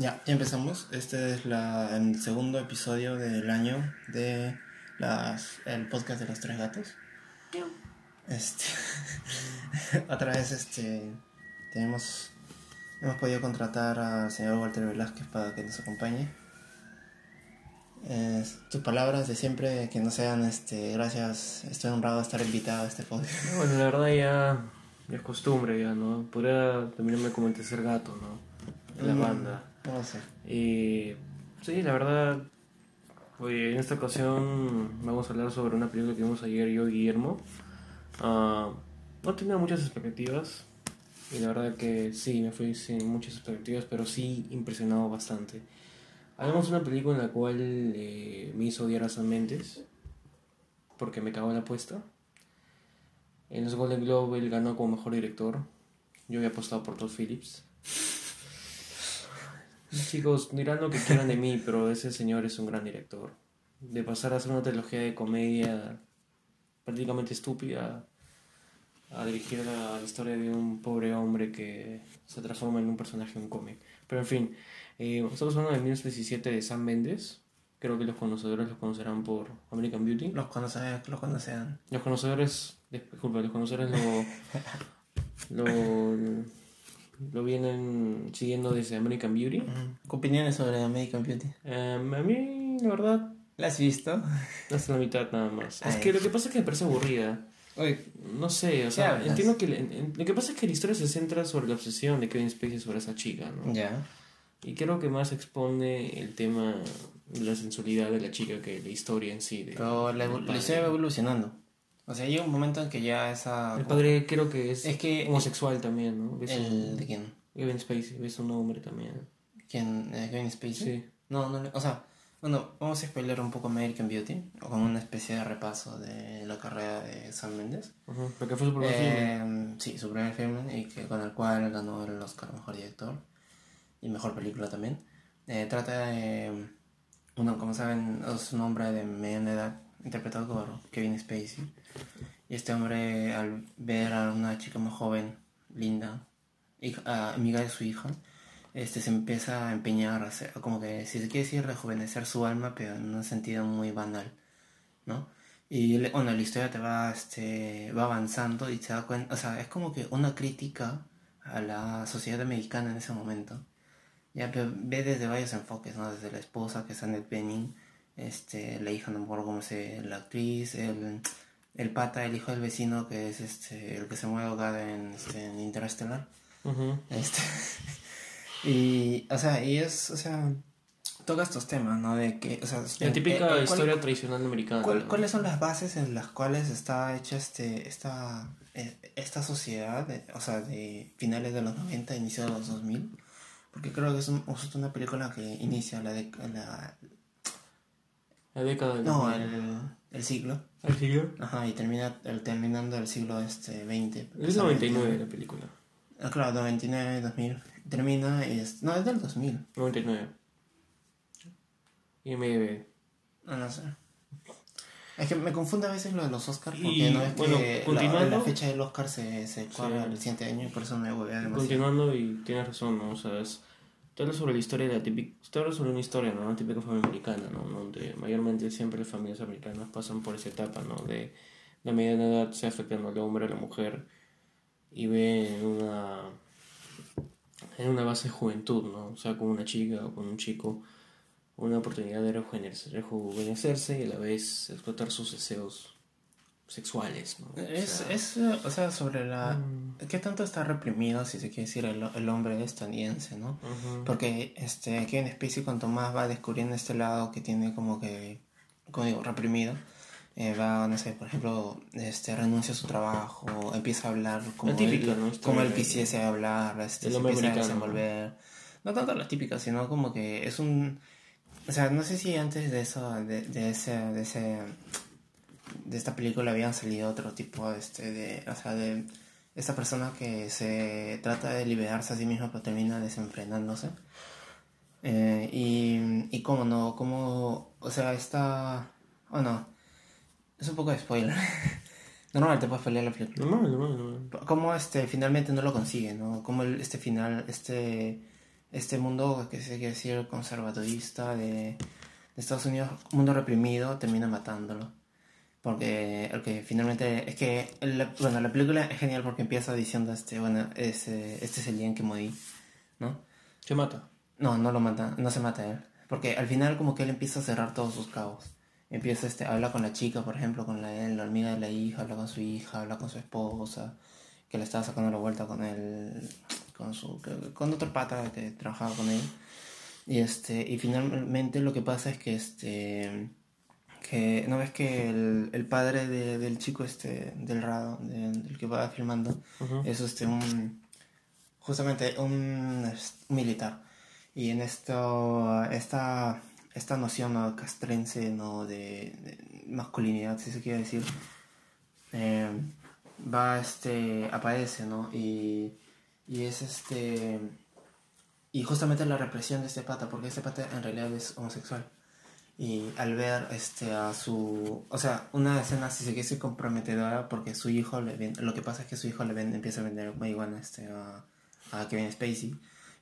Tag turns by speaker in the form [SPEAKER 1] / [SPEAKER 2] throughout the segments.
[SPEAKER 1] Ya, ya empezamos. Este es la, el segundo episodio del año de las, el podcast de los tres gatos. Este, otra vez este, tenemos, hemos podido contratar al señor Walter Velázquez para que nos acompañe. Eh, tus palabras de siempre que no sean este gracias estoy honrado de estar invitado a este podcast
[SPEAKER 2] bueno la verdad ya, ya es costumbre ya no podría terminarme como el tercer gato no la
[SPEAKER 1] Mm,
[SPEAKER 2] banda
[SPEAKER 1] no sé
[SPEAKER 2] y sí la verdad oye, en esta ocasión vamos a hablar sobre una película que vimos ayer yo y Guillermo Ah, no tenía muchas expectativas y la verdad que sí me fui sin muchas expectativas pero sí impresionado bastante Hablamos de una película en la cual eh, me hizo odiar a Sam Mendes porque me cagó la apuesta. En los Golden Globe él ganó como mejor director. Yo había apostado por Todd Phillips. Chicos, dirán lo que quieran de mí, pero ese señor es un gran director. De pasar a hacer una trilogía de comedia prácticamente estúpida a dirigir la historia de un pobre hombre que se transforma en un personaje en un cómic. Pero en fin, eh, estamos hablando de 1917 de Sam Mendes. Creo que los conocedores los conocerán por American Beauty.
[SPEAKER 1] los conocen los conocen
[SPEAKER 2] Los conocedores, disculpa, los conocedores lo, lo, lo vienen siguiendo desde American Beauty.
[SPEAKER 1] ¿Qué opiniones sobre American Beauty?
[SPEAKER 2] Em, a mí, la verdad,
[SPEAKER 1] ¿la has visto?
[SPEAKER 2] hasta la mitad nada más. Es
[SPEAKER 1] Ay.
[SPEAKER 2] que lo que pasa es que me parece aburrida.
[SPEAKER 1] Oye,
[SPEAKER 2] No sé, o
[SPEAKER 1] ¿Qué
[SPEAKER 2] sea,
[SPEAKER 1] hablas?
[SPEAKER 2] entiendo que... en- en- lo que pasa es que la historia se centra sobre la obsesión de Kevin Spacey sobre esa chica, ¿no?
[SPEAKER 1] ya.
[SPEAKER 2] Y creo que más expone el tema de la sensualidad de la chica que la historia en sí. De,
[SPEAKER 1] Pero la, la historia va evolucionando. O sea, llega un momento en que ya esa...
[SPEAKER 2] El padre creo que es,
[SPEAKER 1] Es que-
[SPEAKER 2] homosexual también, ¿no? Ves
[SPEAKER 1] El,
[SPEAKER 2] un-
[SPEAKER 1] ¿De quién?
[SPEAKER 2] Kevin Spacey, ves un hombre también.
[SPEAKER 1] ¿Quién? Eh, ¿Kevin Spacey?
[SPEAKER 2] Sí.
[SPEAKER 1] No, no, le- o sea, bueno, vamos a spoiler un poco American Beauty, con una especie de repaso de la carrera de Sam Mendes.
[SPEAKER 2] Ajá, Porque fue su primer filme.
[SPEAKER 1] Eh, sí, su primer film, y que, con el cual ganó el Oscar a Mejor Director y Mejor Película también. Eh, trata de, uno, como saben, es un hombre de mediana edad, interpretado por Kevin Spacey. Y este hombre, al ver a una chica más joven, linda, hija- ah, amiga de su hija, este, se empieza a empeñar, a hacer, como que, si se quiere decir, rejuvenecer su alma, pero en un sentido muy banal, ¿no? Y bueno, la historia te va, este, va avanzando y te da cuenta, o sea, es como que una crítica a la sociedad americana en ese momento. Ya, pero ve desde varios enfoques, ¿no? Desde la esposa, que es Annette Bening, este, la hija, no me acuerdo cómo se la actriz, el, el pata, el hijo del vecino, que es este, el que se mueve ahogado en, este, en Interstellar.
[SPEAKER 2] Ujú.
[SPEAKER 1] Este, y, o sea, y es, o sea, toca estos temas, ¿no? De que, o sea,
[SPEAKER 2] La
[SPEAKER 1] en-
[SPEAKER 2] típica
[SPEAKER 1] eh, eh, ¿cuál-
[SPEAKER 2] historia tradicional americana.
[SPEAKER 1] ¿Cuál-
[SPEAKER 2] ¿no?
[SPEAKER 1] ¿Cuáles son las bases en las cuales está hecha este, esta, eh, esta sociedad, de- o sea, de finales de los 90, inicio de los 2000? Porque creo que es un- una película que inicia la, de, la
[SPEAKER 2] La década del
[SPEAKER 1] no,
[SPEAKER 2] 2000.
[SPEAKER 1] el, el siglo,
[SPEAKER 2] ¿El siglo?
[SPEAKER 1] ajá, y termina el, terminando el siglo este 20.
[SPEAKER 2] Es 99 la película.
[SPEAKER 1] Ah, claro, 99, 2000, termina y es, no, es del 2000,
[SPEAKER 2] 99. IMDb.
[SPEAKER 1] no, no sé. Es que me confunde a veces lo de los Oscars porque
[SPEAKER 2] Y,
[SPEAKER 1] no es
[SPEAKER 2] bueno,
[SPEAKER 1] que la- la, fecha del Oscar se, se corre el siguiente año y por eso me huevea demasiado.
[SPEAKER 2] Continuando, y tienes razón, ¿no? O sea, es, te habla sobre la historia de la típica. Sobre una historia, ¿no? Una típica familia americana, ¿no? Donde mayormente siempre las familias americanas pasan por esa etapa, ¿no? De la mediana edad se afectando al hombre, a la mujer, y ve en una. en una base de juventud, ¿no? O sea, con una chica o con un chico, una oportunidad de rejuvenecerse y a la vez explotar sus deseos sexuales, ¿no? O
[SPEAKER 1] Es,
[SPEAKER 2] sea,
[SPEAKER 1] es, eh, o sea, sobre la... ¿Qué tanto está reprimido, si se quiere decir, el, el hombre estadounidense, no?
[SPEAKER 2] ujú.
[SPEAKER 1] Porque este, Kevin Spacey, cuanto más va descubriendo este lado que tiene como que, como digo, reprimido, eh, va, no sé, por ejemplo, este, renuncia a su trabajo, empieza a hablar como
[SPEAKER 2] La típica,
[SPEAKER 1] él,
[SPEAKER 2] ¿no?
[SPEAKER 1] como él quisiese hablar, este,
[SPEAKER 2] del
[SPEAKER 1] se empieza a
[SPEAKER 2] americano, ¿no?
[SPEAKER 1] desenvolver. No tanto la típica, sino como que es un... O sea, no sé si antes de eso, de, de ese... De ese de esta película habían salido otro tipo este de o sea de esta persona que se trata de liberarse a sí misma pero termina desenfrenándose Eh, y y cómo no cómo o sea esta oh no es un poco de spoiler normal te puedes pelear la película
[SPEAKER 2] Normal, normal, normal.
[SPEAKER 1] cómo este finalmente no lo consigue no cómo el- este final este este mundo que se quiere decir conservativista de, de Estados Unidos, mundo reprimido, termina matándolo. Porque el que finalmente es que la, bueno, la película es genial porque empieza diciendo este, bueno, ese, este es el día en que morí, ¿no?
[SPEAKER 2] Se mata.
[SPEAKER 1] No, no lo mata, no se mata él. Porque al final como que él empieza a cerrar todos sus cabos. Empieza este, habla con la chica, por ejemplo, con la, la amiga de la hija, habla con su hija, habla con su esposa, que le estaba sacando la vuelta con él, con su, con otro pata que trabajaba con él. Y este, y finalmente lo que pasa es que este que no ves que el, el padre de, del chico este del rado del que va filmando
[SPEAKER 2] Ujú.
[SPEAKER 1] es este un justamente un, un militar y en esto esta esta noción ¿no? castrense no de, de masculinidad si se quiere decir eh, va este aparece no y y es este y justamente la represión de este pata porque este pata en realidad es homosexual y al ver este a su o sea una escena si se quiere comprometedora porque su hijo le ven- lo que pasa es que su hijo le vende, empieza a vender marihuana este a, a Kevin Spacey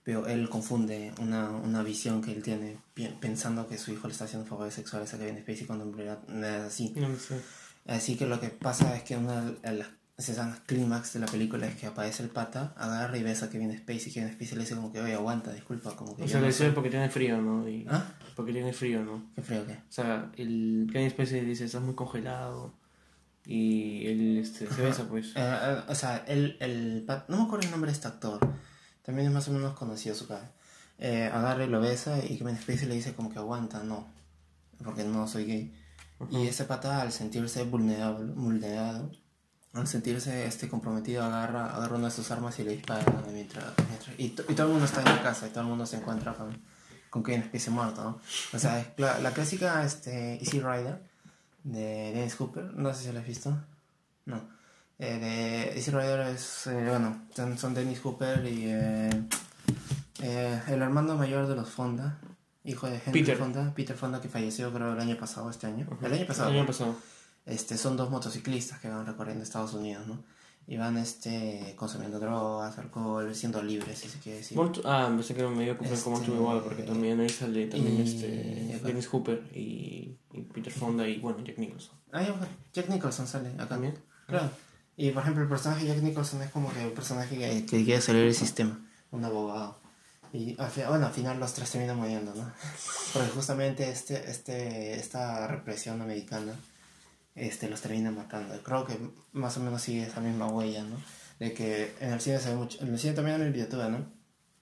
[SPEAKER 1] pero él confunde una, una visión que él tiene pensando que su hijo le está haciendo favores sexuales a Kevin Spacey cuando en realidad no es así
[SPEAKER 2] No sé.
[SPEAKER 1] Así que lo que pasa es que una de las escenas clímax de la película es que aparece el pata, agarra y besa a Kevin Spacey y Kevin Spacey le dice como que, oye, aguanta, disculpa, como que...
[SPEAKER 2] O sea, le
[SPEAKER 1] soy-".
[SPEAKER 2] dice porque tiene frío, ¿no? Y
[SPEAKER 1] ¿Ah?
[SPEAKER 2] Porque tiene frío, ¿no?
[SPEAKER 1] Qué frío que.
[SPEAKER 2] O sea, el Kevin Spacey dice, estás muy congelado. Y él este, se besa, pues.
[SPEAKER 1] Eh, eh, o sea, el, el pat- no me acuerdo el nombre de este actor, también es más o menos conocido su cara. Eh, agarra y lo besa y Kevin Spacey le dice como que aguanta, no, porque no soy gay. Y ese pata al sentirse vulnerable, vulnerado, al sentirse este comprometido, agarra, agarra una de sus armas y le dispara mientras, mientras- y, to- y todo el mundo está en la casa y todo el mundo se encuentra con, con Kevin Spacey muerto, ¿no? O sea, es la, la clásica este, Easy Rider de Dennis Cooper, no sé si lo has visto. No. Eh, de Easy Rider es, eh, bueno, son, son Dennis Cooper y eh, eh, el hermano mayor de los Fonda, hijo de Henry
[SPEAKER 2] Peter.
[SPEAKER 1] Fonda, Peter Fonda que falleció creo el año pasado, este año. El año pasado.
[SPEAKER 2] El año pasado.
[SPEAKER 1] Este, son dos motociclistas que van recorriendo Estados Unidos, ¿no? Y van este, consumiendo drogas, alcohol, siendo libres, si se quiere decir.
[SPEAKER 2] Morto- ah, pensé que me iba a comprar con
[SPEAKER 1] Este,
[SPEAKER 2] igual, porque también ahí sale también
[SPEAKER 1] y-
[SPEAKER 2] este Dennis Hooper y, y Peter Fonda y bueno, Jack Nicholson.
[SPEAKER 1] Ah, Jack Nicholson sale acá.
[SPEAKER 2] ¿También?
[SPEAKER 1] Claro. Y por ejemplo, el personaje de Jack Nicholson es como que un personaje que, que quiere salir del sistema, un abogado. Y al bueno, al final los tres terminan muriendo, ¿no? Porque justamente este, este, esta represión americana este, los termina matando. Creo que más o menos sigue esa misma huella, ¿no? De que en el cine se ve mucho, en el cine también en el videotuber, ¿no?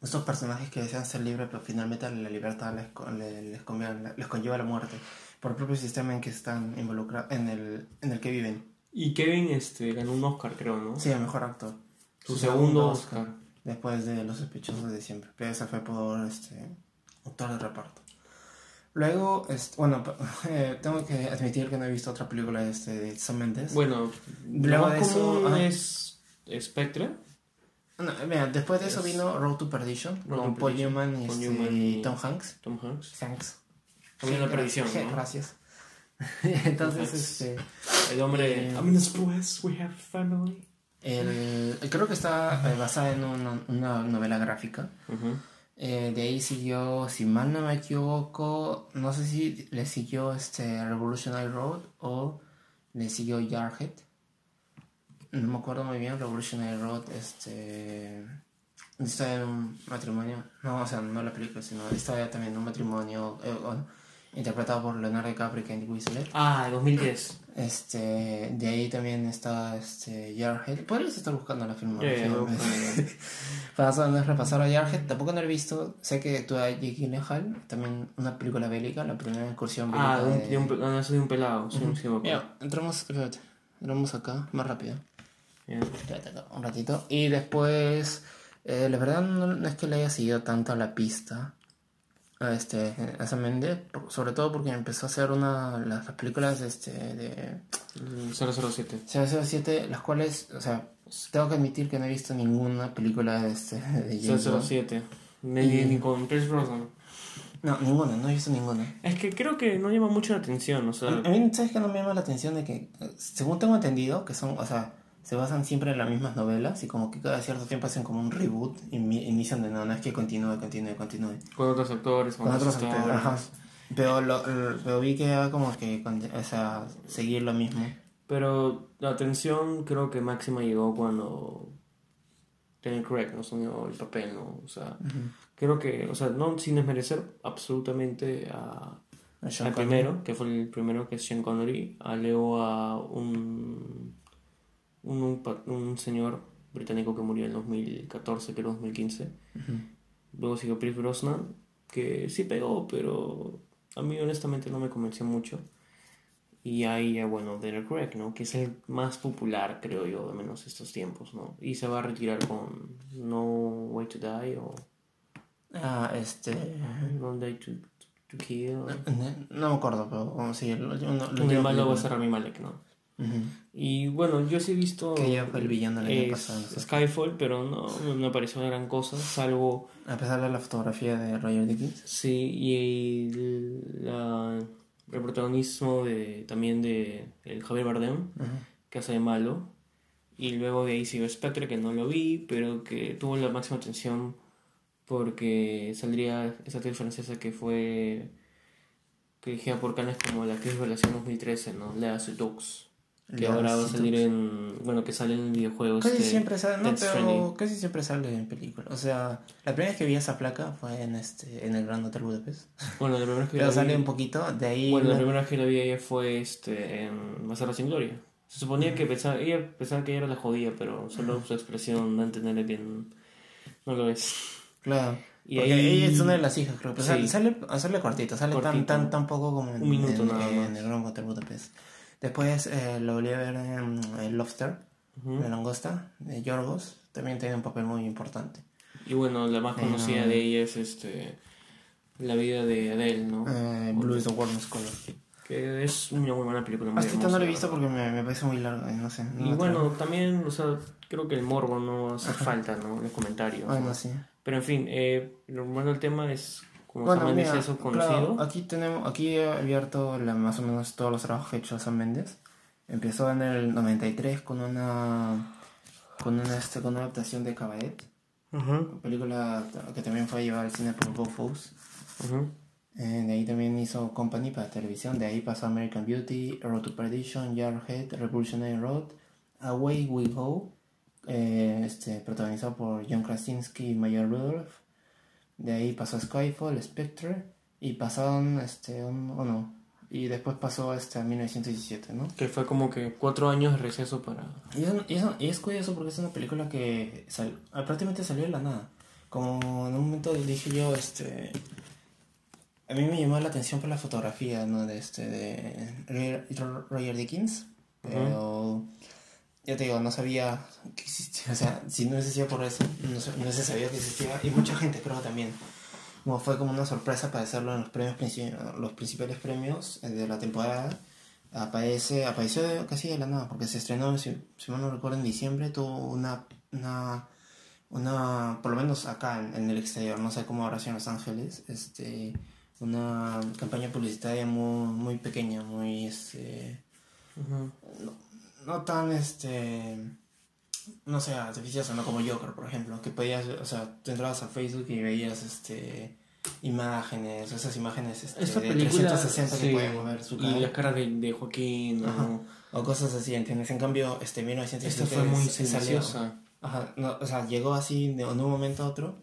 [SPEAKER 1] Estos personajes que desean ser libres, pero finalmente la libertad les, co- le- les, conviene- les conlleva la muerte por el propio sistema en que están involucrados, en el, en el que viven.
[SPEAKER 2] Y Kevin este, ganó un Oscar, creo, ¿no?
[SPEAKER 1] Sí, el mejor actor.
[SPEAKER 2] Su segundo Oscar.
[SPEAKER 1] Después de Los sospechosos de siempre. Pero ese fue por este actor de reparto. Luego, este, bueno, eh, tengo que admitir que no he visto otra película de, este, de Sam Mendes.
[SPEAKER 2] Bueno,
[SPEAKER 1] Luego de eso,
[SPEAKER 2] es Spectre.
[SPEAKER 1] No, mira, después de eso
[SPEAKER 2] Es-
[SPEAKER 1] vino Road to Perdition
[SPEAKER 2] Road
[SPEAKER 1] con
[SPEAKER 2] to
[SPEAKER 1] Paul. Newman y, este,
[SPEAKER 2] y-
[SPEAKER 1] Tom Hanks.
[SPEAKER 2] Tom Hanks. También la perdición,
[SPEAKER 1] gracias.
[SPEAKER 2] ¿no?
[SPEAKER 1] Gracias. Entonces, este,
[SPEAKER 2] El hombre.
[SPEAKER 1] Eh,
[SPEAKER 2] I mean, después, we have family.
[SPEAKER 1] el, creo que está eh, basada en una, una novela gráfica.
[SPEAKER 2] Ujú.
[SPEAKER 1] Eh, de ahí siguió, si mal no me equivoco, no sé si le siguió este Revolutionary Road o le siguió Jarhead. No me acuerdo muy bien, Revolutionary Road, este... Está en un matrimonio, no, o sea, no la película, sino está también en un matrimonio eh, interpretado por Leonardo DiCaprio y Kate Winslet.
[SPEAKER 2] Ah, 2010.
[SPEAKER 1] Este, de ahí también está este, Jarhead. Podrías estar buscando la filmografía.
[SPEAKER 2] lo
[SPEAKER 1] ¿no?
[SPEAKER 2] busco.
[SPEAKER 1] Para no repasar a Jarhead, tampoco no lo he visto. Sé que tú a Jake Gyllenhaal, también una película bélica, la primera incursión bélica.
[SPEAKER 2] Ah, de un,
[SPEAKER 1] de-
[SPEAKER 2] de un, no, un pelado. Acuerdo.
[SPEAKER 1] Mira, entramos, espérate, entramos acá, más rápido.
[SPEAKER 2] Ya.
[SPEAKER 1] Espérate acá, un ratito. Y después, eh, la verdad no, no es que le haya seguido tanto a la pista a este a Sam Mendes, sobre todo porque empezó a hacer una las, las películas este, de
[SPEAKER 2] Mm, 007.
[SPEAKER 1] 007, las cuales, o sea, tengo que admitir que no he visto ninguna película de este de James Bond.
[SPEAKER 2] 007. Ni, ni- ni con Pierce Brosnan.
[SPEAKER 1] No, ninguna, no he visto ninguna.
[SPEAKER 2] Es que creo que no llama mucho la atención, o sea...
[SPEAKER 1] A mí, ¿sabes qué no me llama la atención? De que, según tengo entendido, que son, o sea, se basan siempre en las mismas novelas y como que cada cierto tiempo hacen como un reboot y inician de nuevo, no es que continúe, continúe, continúe.
[SPEAKER 2] Con otros actores, con,
[SPEAKER 1] Con
[SPEAKER 2] otros
[SPEAKER 1] actores,
[SPEAKER 2] actores.
[SPEAKER 1] ajá. Pero, lo, lo- pero vi que era como que, o sea, seguir lo mismo.
[SPEAKER 2] Pero la atención creo que máxima llegó cuando Daniel Craig no asumió el papel, ¿no? O sea, creo que, o sea, no sin desmerecer absolutamente a,
[SPEAKER 1] A
[SPEAKER 2] al
[SPEAKER 1] Connery.
[SPEAKER 2] primero, que fue el primero que es Sean Connery, a luego a un, un, un, señor británico que murió en 2014, que era 2015.
[SPEAKER 1] Ujú.
[SPEAKER 2] Luego siguió Pierce Brosnan, que sí pegó, pero a mí honestamente no me convenció mucho. Y ahí, ya, bueno, Daniel Craig, ¿no? Que es el más popular, creo yo, de menos estos tiempos, ¿no? Y se va a retirar con No Way to Die o
[SPEAKER 1] Ah, este...
[SPEAKER 2] No Day to, to Kill.
[SPEAKER 1] No me acuerdo, pero el, último- lo
[SPEAKER 2] el
[SPEAKER 1] último
[SPEAKER 2] malo va a ser Rami Malek, ¿no? Y bueno, yo sí he visto...
[SPEAKER 1] Que ya fue el villano el año pasado, no sé.
[SPEAKER 2] Skyfall, pero no, no me pareció una gran cosa, salvo...
[SPEAKER 1] A pesar de la fotografía de Roger Dickens.
[SPEAKER 2] Sí, y el, la- el protagonismo de, también de el Javier Bardem, que hace de malo. Y luego de ahí siguió Spectre, que no lo vi, pero que tuvo la máxima atención porque saldría esa actriz francesa que fue que dirigida por Cannes como la actriz revelación 2013, ¿no? Lea Seydoux. Que ahora va a salir en... Bueno, que sale en el videojuego.
[SPEAKER 1] Casi
[SPEAKER 2] este,
[SPEAKER 1] siempre sale, no, pero casi siempre sale en películas. O sea, la primera vez que vi esa placa fue en este, en el Gran Hotel Budapest.
[SPEAKER 2] Bueno, la primera vez que
[SPEAKER 1] Pero
[SPEAKER 2] la
[SPEAKER 1] sale
[SPEAKER 2] vi-
[SPEAKER 1] un poquito, de ahí.
[SPEAKER 2] Bueno, la primera vez que la vi ella fue este, en Bastardo sin Gloria. Se suponía que pensaba, ella pensaba que ella era la jodida, pero solo su expresión da entender que n- no lo es.
[SPEAKER 1] Claro.
[SPEAKER 2] Y
[SPEAKER 1] Porque
[SPEAKER 2] ahí-
[SPEAKER 1] ella es una de las hijas, creo. Pero
[SPEAKER 2] Sí.
[SPEAKER 1] sale, sale, sale cortito, sale tan,
[SPEAKER 2] Cortito.
[SPEAKER 1] tan, tan poco como en,
[SPEAKER 2] Un minuto
[SPEAKER 1] en,
[SPEAKER 2] nada
[SPEAKER 1] en el Gran Hotel Budapest. Después eh, lo volví a ver en el Lobster,
[SPEAKER 2] Ujú.
[SPEAKER 1] la langosta, de Yorgos. También tiene un papel muy importante.
[SPEAKER 2] Y bueno, la más conocida de ella es este la vida de Adele, ¿no?
[SPEAKER 1] Eh, Blue is the Warmest Color.
[SPEAKER 2] Que es una muy buena película.
[SPEAKER 1] Hasta no lo he visto
[SPEAKER 2] la
[SPEAKER 1] porque me, me parece muy larga, y no sé. no
[SPEAKER 2] Y bueno, también, o sea, creo que el morbo no hace falta, ¿no? Los comentarios. ¿no?
[SPEAKER 1] Bueno, sí.
[SPEAKER 2] Pero en fin, eh, lo bueno del tema es, como
[SPEAKER 1] Bueno,
[SPEAKER 2] Sam Mendes
[SPEAKER 1] mira,
[SPEAKER 2] es
[SPEAKER 1] claro,
[SPEAKER 2] conocido.
[SPEAKER 1] aquí tenemos, aquí he abierto la, más o menos todos los trabajos que ha hecho Sam Mendes. Empezó en el 93 con una con una, este, con una adaptación de Cabaret,
[SPEAKER 2] Ujú,
[SPEAKER 1] película que también fue llevada al cine por Bob Fosse.
[SPEAKER 2] ujú.
[SPEAKER 1] Eh, de ahí también hizo Company para televisión, de ahí pasó American Beauty, Road to Perdition, Jarhead, Revolutionary Road, Away We Go, eh, este, protagonizado por John Krasinski y Maya Rudolph. De ahí pasó Skyfall, Spectre, y pasaron, este, un, oh no, y después pasó este, a 1917, ¿no?
[SPEAKER 2] Que fue como que cuatro años de receso para...
[SPEAKER 1] Y es, y es- y es curioso porque es una película que sal- ah, prácticamente salió de la nada. Como en un momento dije yo, este... A mí me llamó la atención por la fotografía, ¿no? De este, de Roger- Roger Dickens. Pero... Ya te digo, no sabía que existía. O sea, si no existía por eso, no, no se sabía que existía. Y mucha gente creo también. Como fue como una sorpresa para hacerlo en los premios los principales premios eh, de la temporada. Aparece, apareció casi de la nada, porque se estrenó, si, si mal no recuerdo, en diciembre, tuvo una, una, una, por lo menos acá en, en el exterior, no sé cómo ahora sea en Los Ángeles, este, una campaña publicitaria muy, muy pequeña, muy, este, no tan, este, no sé, artificiosa, no como Joker, por ejemplo, que podías, o sea, tú entrabas a Facebook y veías, este, imágenes, esas imágenes, este,
[SPEAKER 2] Esta
[SPEAKER 1] de
[SPEAKER 2] película...
[SPEAKER 1] 360
[SPEAKER 2] sí,
[SPEAKER 1] que pueden mover su cara.
[SPEAKER 2] Y las caras de, de Joaquín, ¿no?
[SPEAKER 1] Ajá. O cosas así, ¿entiendes? En cambio, este 1917
[SPEAKER 2] Esta fue muy silenciosa.
[SPEAKER 1] Ajá, no, o sea, llegó así de, de un momento a otro.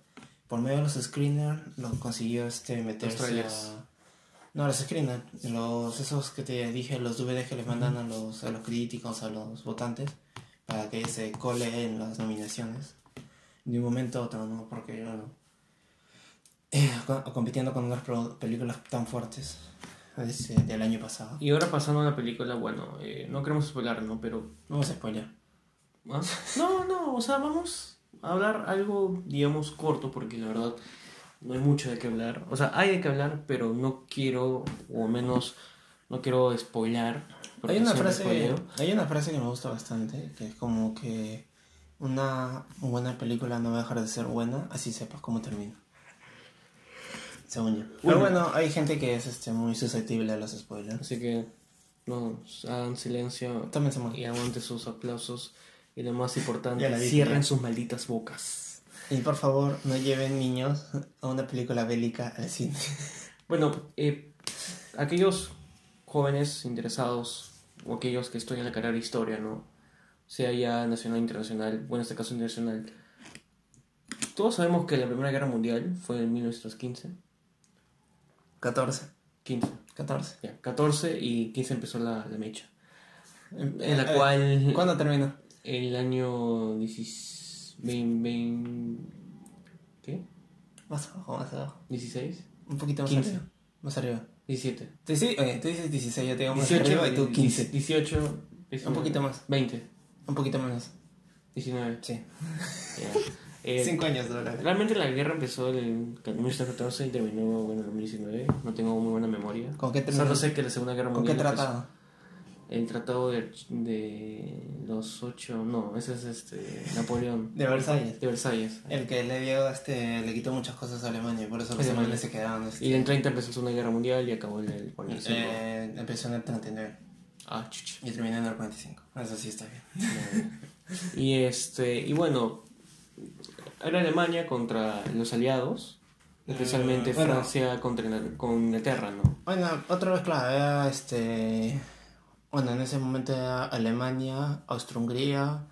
[SPEAKER 1] Por medio de los screeners lo consiguió este meterse
[SPEAKER 2] trailers.
[SPEAKER 1] a... No, los screeners, los, esos que te dije, los DVD que les mandan a los, a los críticos, a los votantes, para que se cole en las nominaciones. De un momento a otro, ¿no? Porque, bueno, eh, co- compitiendo con unas pro- películas tan fuertes este, del año pasado.
[SPEAKER 2] Y ahora pasando a la película, bueno, eh, no queremos spoiler, ¿no? Pero...
[SPEAKER 1] Vamos a spoiler.
[SPEAKER 2] ¿ah? No, no, o sea, vamos a hablar algo, digamos, corto, porque la verdad no hay mucho de qué hablar. O sea, hay de qué hablar, pero no quiero, o menos, no quiero spoilar.
[SPEAKER 1] Hay una, frase,
[SPEAKER 2] spoileo.
[SPEAKER 1] hay una frase que me gusta bastante, que es como que una buena película no va a dejar de ser buena, así sepas cómo termina. Según yo. Pero bueno, hay gente que es este muy susceptible a los spoilers.
[SPEAKER 2] Así que, no, hagan silencio
[SPEAKER 1] También se muere.
[SPEAKER 2] y aguante sus aplausos Y lo más importante, cierren sus malditas bocas.
[SPEAKER 1] Y por favor, no lleven niños a una película bélica al cine.
[SPEAKER 2] Bueno, eh, aquellos jóvenes interesados o aquellos que estudian la carrera de historia, ¿no? Sea ya nacional internacional, bueno, en este caso internacional. Todos sabemos que la Primera Guerra Mundial fue en 1915.
[SPEAKER 1] 14.
[SPEAKER 2] 15.
[SPEAKER 1] 14.
[SPEAKER 2] Ya, 14 y 15 empezó la, la mecha. En la
[SPEAKER 1] Eh,
[SPEAKER 2] cual
[SPEAKER 1] ¿Cuándo terminó?
[SPEAKER 2] el año 16, 20, 20 ¿qué?
[SPEAKER 1] Más abajo, más abajo.
[SPEAKER 2] 16,
[SPEAKER 1] Un poquito más
[SPEAKER 2] 15.
[SPEAKER 1] arriba. Más arriba.
[SPEAKER 2] 17.
[SPEAKER 1] Tú, sí, oye, tú dices 16, yo te digo más
[SPEAKER 2] 18
[SPEAKER 1] arriba y tú 15.
[SPEAKER 2] 18,
[SPEAKER 1] Un poquito más.
[SPEAKER 2] 20,
[SPEAKER 1] Un poquito menos.
[SPEAKER 2] 19.
[SPEAKER 1] Sí.
[SPEAKER 2] ya. Eh,
[SPEAKER 1] 5 años de verdad.
[SPEAKER 2] realmente la guerra empezó en 1914 y terminó bueno, en 2019. No tengo muy buena memoria.
[SPEAKER 1] ¿Con qué terminó?
[SPEAKER 2] Solo sé que la Segunda Guerra
[SPEAKER 1] ¿Con qué
[SPEAKER 2] Mundial. empezó-
[SPEAKER 1] tratado?
[SPEAKER 2] El tratado de, de los ocho. No, ese es este Napoleón.
[SPEAKER 1] De Versalles.
[SPEAKER 2] De Versalles.
[SPEAKER 1] El que le dio, este, le quitó muchas cosas a Alemania, por eso los
[SPEAKER 2] Alemania.
[SPEAKER 1] alemanes se quedaron. Este,
[SPEAKER 2] Y en 30 empezó la Segunda Guerra Mundial y acabó el 45.
[SPEAKER 1] eh, empezó en el 39
[SPEAKER 2] Ah, chucha.
[SPEAKER 1] y terminó en el 45. Eso sí está bien.
[SPEAKER 2] Y este, y bueno, era Alemania contra los aliados, especialmente
[SPEAKER 1] Eh, bueno.
[SPEAKER 2] Francia contra con Inglaterra, ¿no?
[SPEAKER 1] Bueno, otra vez, claro, era este. Bueno, en ese momento era Alemania, Austria-Hungría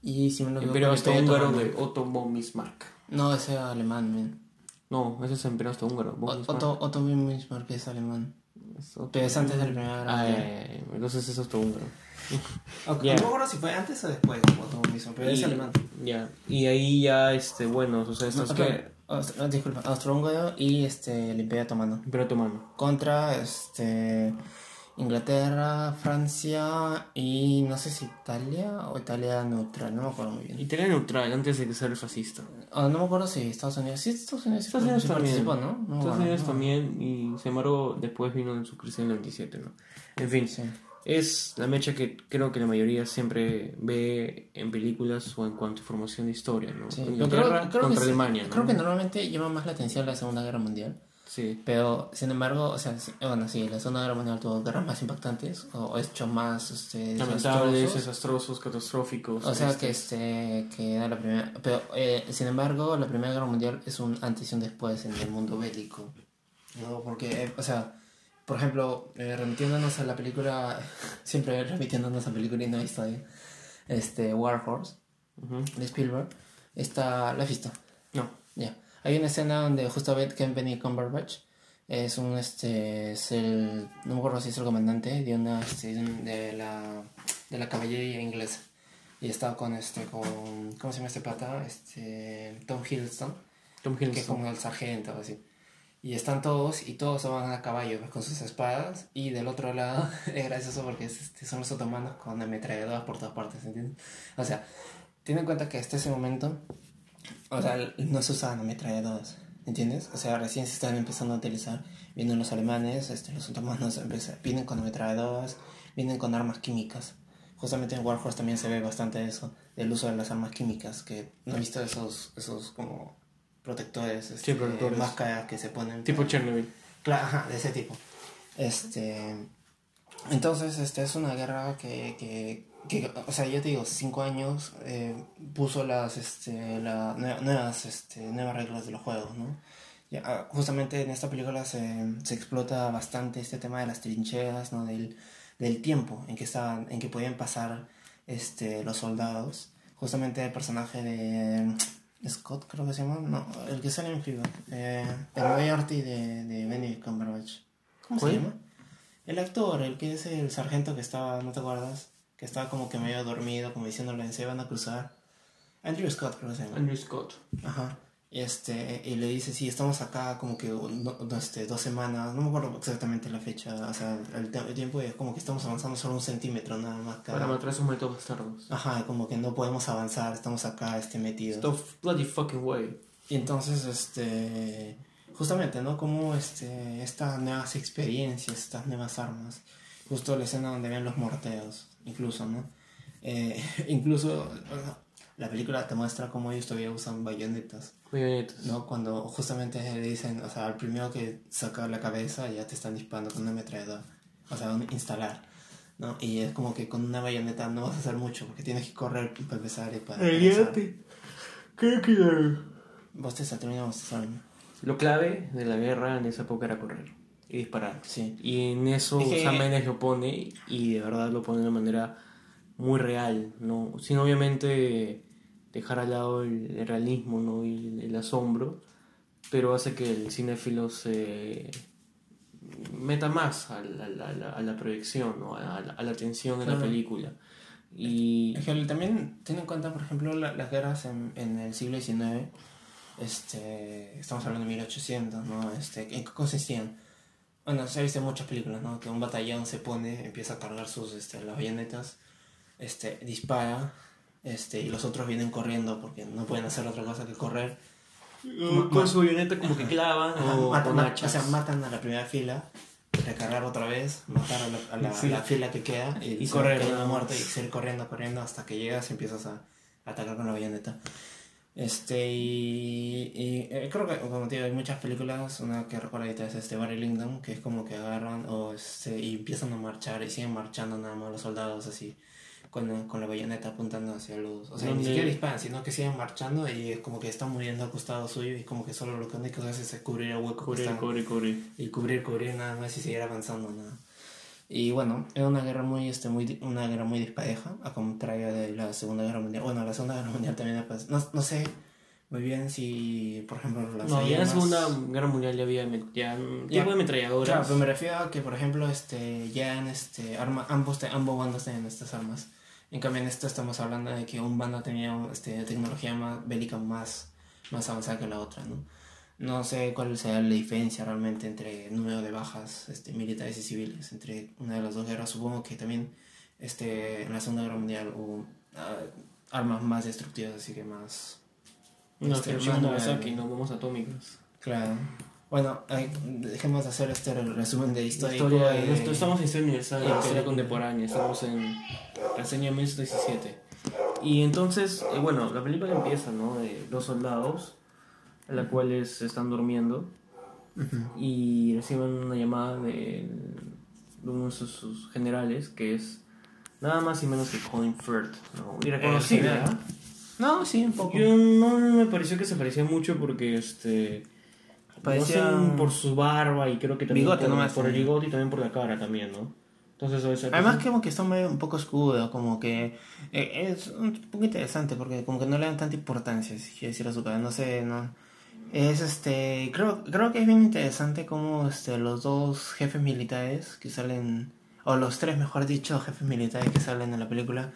[SPEAKER 1] y si me no
[SPEAKER 2] Imperio
[SPEAKER 1] Imperio
[SPEAKER 2] Austrohúngaro de Otto von Bismarck.
[SPEAKER 1] No, ese era alemán, man.
[SPEAKER 2] No, ese es el Imperio Austrohúngaro.
[SPEAKER 1] O-. Otto, Otto von Bismarck es alemán.
[SPEAKER 2] Es Otto-
[SPEAKER 1] Pero es antes de la Primera Guerra
[SPEAKER 2] Ah, ya, ya. entonces es Austrohúngaro.
[SPEAKER 1] Ok,
[SPEAKER 2] Ya.
[SPEAKER 1] No me acuerdo si fue antes o después Otto von Bismarck, pero es
[SPEAKER 2] Y-
[SPEAKER 1] alemán.
[SPEAKER 2] Ya, y ahí ya, este, bueno, sucede esto es
[SPEAKER 1] Ok,
[SPEAKER 2] que
[SPEAKER 1] Aust- no, disculpa, Austro-Húngaro y este, el Imperio Otomano.
[SPEAKER 2] Imperio Otomano.
[SPEAKER 1] Contra este, Inglaterra, Francia y no sé si Italia o Italia neutral, no me acuerdo muy bien.
[SPEAKER 2] Italia neutral, antes de que sea el fascista.
[SPEAKER 1] Ah, no me acuerdo si Estados Unidos. Sí, Estados Unidos,
[SPEAKER 2] Estados también. Estados
[SPEAKER 1] acuerdo,
[SPEAKER 2] Unidos
[SPEAKER 1] no.
[SPEAKER 2] también, y sin embargo, después vino en su crisis en el 97, ¿no? En fin,
[SPEAKER 1] Sí.
[SPEAKER 2] es la mecha que creo que la mayoría siempre ve en películas o en cuanto a información de historia, ¿no?
[SPEAKER 1] Sí, pero
[SPEAKER 2] Inglaterra
[SPEAKER 1] creo, creo
[SPEAKER 2] contra
[SPEAKER 1] que,
[SPEAKER 2] Alemania.
[SPEAKER 1] Creo que normalmente llama más la atención la Segunda Guerra Mundial.
[SPEAKER 2] Sí.
[SPEAKER 1] Pero, sin embargo, o sea, sí- bueno, sí, la Segunda Guerra Mundial tuvo guerras más impactantes o, o hechos más este,
[SPEAKER 2] Lamentables,
[SPEAKER 1] desastrosos.
[SPEAKER 2] desastrosos, catastróficos.
[SPEAKER 1] O sea
[SPEAKER 2] este,
[SPEAKER 1] que este que era la primera pero eh, sin embargo la primera guerra mundial es un antes y un después en el mundo bélico no porque eh, o sea por ejemplo eh, remitiéndonos a la película siempre remitiéndonos a película y no historia este War Horse de Spielberg está la visto
[SPEAKER 2] No.
[SPEAKER 1] ya hay una escena donde Ken Benny Cumberbatch es un este es el no me acuerdo si es el comandante de una este, de la de la caballería inglesa. Y está con este con cómo se llama este pata este Tom Hiddleston.
[SPEAKER 2] Tom
[SPEAKER 1] que es
[SPEAKER 2] Hiddleston.
[SPEAKER 1] como el sargento o así. Y están todos y todos van a caballo pues, con sus espadas. Y del otro lado es gracioso porque es, este, son los otomanos con ametralladoras por todas partes ¿entiendes? o sea ten en cuenta que hasta ese momento o sea no se usaban ametralladoras ¿entiendes? o sea recién se están empezando a utilizar vienen los alemanes este, los otomanos vienen con ametralladoras vienen con armas químicas justamente en Warhorse también se ve bastante eso del uso de las armas químicas que no he visto esos esos como protectores este,
[SPEAKER 2] protectores.
[SPEAKER 1] máscaras que se ponen
[SPEAKER 2] Tipo Chernobyl.
[SPEAKER 1] Claro, ajá, de ese tipo. Este. Entonces, este es una guerra que, que, que, o sea, yo te digo, cinco años eh, puso las, este, la, nue- nuevas, este, nuevas reglas de los juegos, ¿no? Ya, ah, justamente en esta película se, se explota bastante este tema de las trincheras, ¿no? Del, del tiempo en que estaban, en que podían pasar, este, los soldados. Justamente el personaje de Scott, creo que se llama, no, el que sale en Fleabag, eh, el Moriarty de, de Benedict Cumberbatch. ¿Cómo
[SPEAKER 2] ¿Cuál?
[SPEAKER 1] se llama? El actor, el que es el sargento que estaba, ¿no te acuerdas? Que estaba como que medio dormido, como diciéndole, se van a cruzar. Andrew Scott, creo que se llama.
[SPEAKER 2] Andrew Scott.
[SPEAKER 1] Ajá. Este, y le dice, sí, estamos acá como que no- este, dos semanas, no me acuerdo exactamente la fecha, o sea, el, el tiempo es como que estamos avanzando solo un centímetro nada más cada...
[SPEAKER 2] Para matar a esos malditos bastardos.
[SPEAKER 1] Ajá, como que no podemos avanzar, estamos acá este, metidos.
[SPEAKER 2] No bloody fucking way.
[SPEAKER 1] Y entonces, este, justamente, ¿no? Como este, estas nuevas experiencias, estas nuevas armas, justo la escena donde ven los morteos, incluso, ¿no? Eh, incluso la película te muestra cómo ellos todavía usan bayonetas,
[SPEAKER 2] Bayonetas.
[SPEAKER 1] ¿no? Cuando justamente le dicen, o sea, al primero que saca la cabeza ya te están disparando con una ametralladora, o sea, un instalar. ¿no? Y es como que con una bayoneta no vas a hacer mucho porque tienes que correr para empezar y para... empezar.
[SPEAKER 2] Creo que
[SPEAKER 1] Vos te terminamos
[SPEAKER 2] lo clave de la guerra en esa época era correr y disparar.
[SPEAKER 1] Sí.
[SPEAKER 2] Y en eso
[SPEAKER 1] Es que-
[SPEAKER 2] Sam Mendes lo pone y de verdad lo pone de una manera muy real, ¿no? Sin obviamente dejar al lado el, el realismo, ¿no? Y el, el asombro, pero hace que el cinéfilo se meta más a la, a la- a la proyección, ¿no? A, la, a la atención de la película. Y
[SPEAKER 1] Es que también ten en cuenta, por ejemplo, la- las guerras en, en el siglo XIX, este, estamos hablando de 1800, ¿no? Este, ¿En qué consistían? Bueno, se ha visto en muchas películas, ¿no? Que un batallón se pone, empieza a cargar sus, este, las bayonetas, este, dispara, este, y los otros vienen corriendo porque no pueden hacer otra cosa que correr.
[SPEAKER 2] con su bayoneta como que clavan
[SPEAKER 1] Ajá,
[SPEAKER 2] o
[SPEAKER 1] matan, a- o sea, matan a la primera fila, recargar otra vez, matar a la, a la-
[SPEAKER 2] Sí.
[SPEAKER 1] a la fila que queda y,
[SPEAKER 2] Y correr,
[SPEAKER 1] queda muerto y seguir corriendo, corriendo hasta que llegas y empiezas a, a atacar con la bayoneta. Este, y, y, eh, creo que, como te digo, hay muchas películas, una que recuerdo ahorita es este Barry Lyndon, que es como que agarran o este, y empiezan a marchar y siguen marchando nada más los soldados así, con, con la bayoneta apuntando hacia los... O sea, ni siquiera disparan, sino que siguen marchando y es como que están muriendo al costado suyo y como que solo lo que único que hace es cubrir el hueco que
[SPEAKER 2] Cubrir,
[SPEAKER 1] están-
[SPEAKER 2] cubrir, cubrir.
[SPEAKER 1] y cubrir, cubrir nada más y seguir avanzando nada. Y bueno, era una guerra muy, este, muy, una guerra muy dispareja, a contrario de la Segunda Guerra Mundial. Bueno, la Segunda Guerra Mundial también, pues, no, no sé muy bien si, por ejemplo, las
[SPEAKER 2] No, ya en la Segunda Guerra Mundial ya había Ya. tipo de ametralladoras.
[SPEAKER 1] Claro, pero me refiero a que, por ejemplo, este, ya en este, arma, ambos, te- ambos bandos tenían estas armas. En cambio, en esto estamos hablando de que un bando tenía este, tecnología más bélica más, más avanzada que la otra, ¿no? No sé cuál sea la diferencia realmente entre el número de bajas este, militares y civiles entre una de las dos guerras. Supongo que también este, en la Segunda Guerra Mundial hubo ah, armas más destructivas, así que más...
[SPEAKER 2] no,
[SPEAKER 1] este,
[SPEAKER 2] Hiroshima
[SPEAKER 1] más
[SPEAKER 2] Nagasaki, no bombas atómicas.
[SPEAKER 1] Claro. Bueno, dejemos de hacer este resumen de historia.
[SPEAKER 2] Historia, no, estamos en historia universal,
[SPEAKER 1] Ah,
[SPEAKER 2] historia contemporánea, estamos en reseña 1917. Y entonces, eh, bueno, la película empieza, ¿no? De dos soldados, a la cuales están durmiendo y reciben una llamada de, de uno de sus, sus generales, que es nada más y menos que Colin Firth, ¿no? Irreconocible,
[SPEAKER 1] Eh, sí. No, sí, un poco.
[SPEAKER 2] Yo no me pareció que se parecía mucho porque este
[SPEAKER 1] Parecía-
[SPEAKER 2] no por su barba y creo que también
[SPEAKER 1] Bigote
[SPEAKER 2] por,
[SPEAKER 1] nomás
[SPEAKER 2] por el bigote y también por la cara también, ¿no? Entonces eso es
[SPEAKER 1] Además como que está un poco escudo, como que eh, es un poco interesante porque como que no le dan tanta importancia, si quiero decir a su cara, no sé, no es este, creo creo que es bien interesante como este los dos jefes militares que salen o los tres, mejor dicho, jefes militares que salen en la película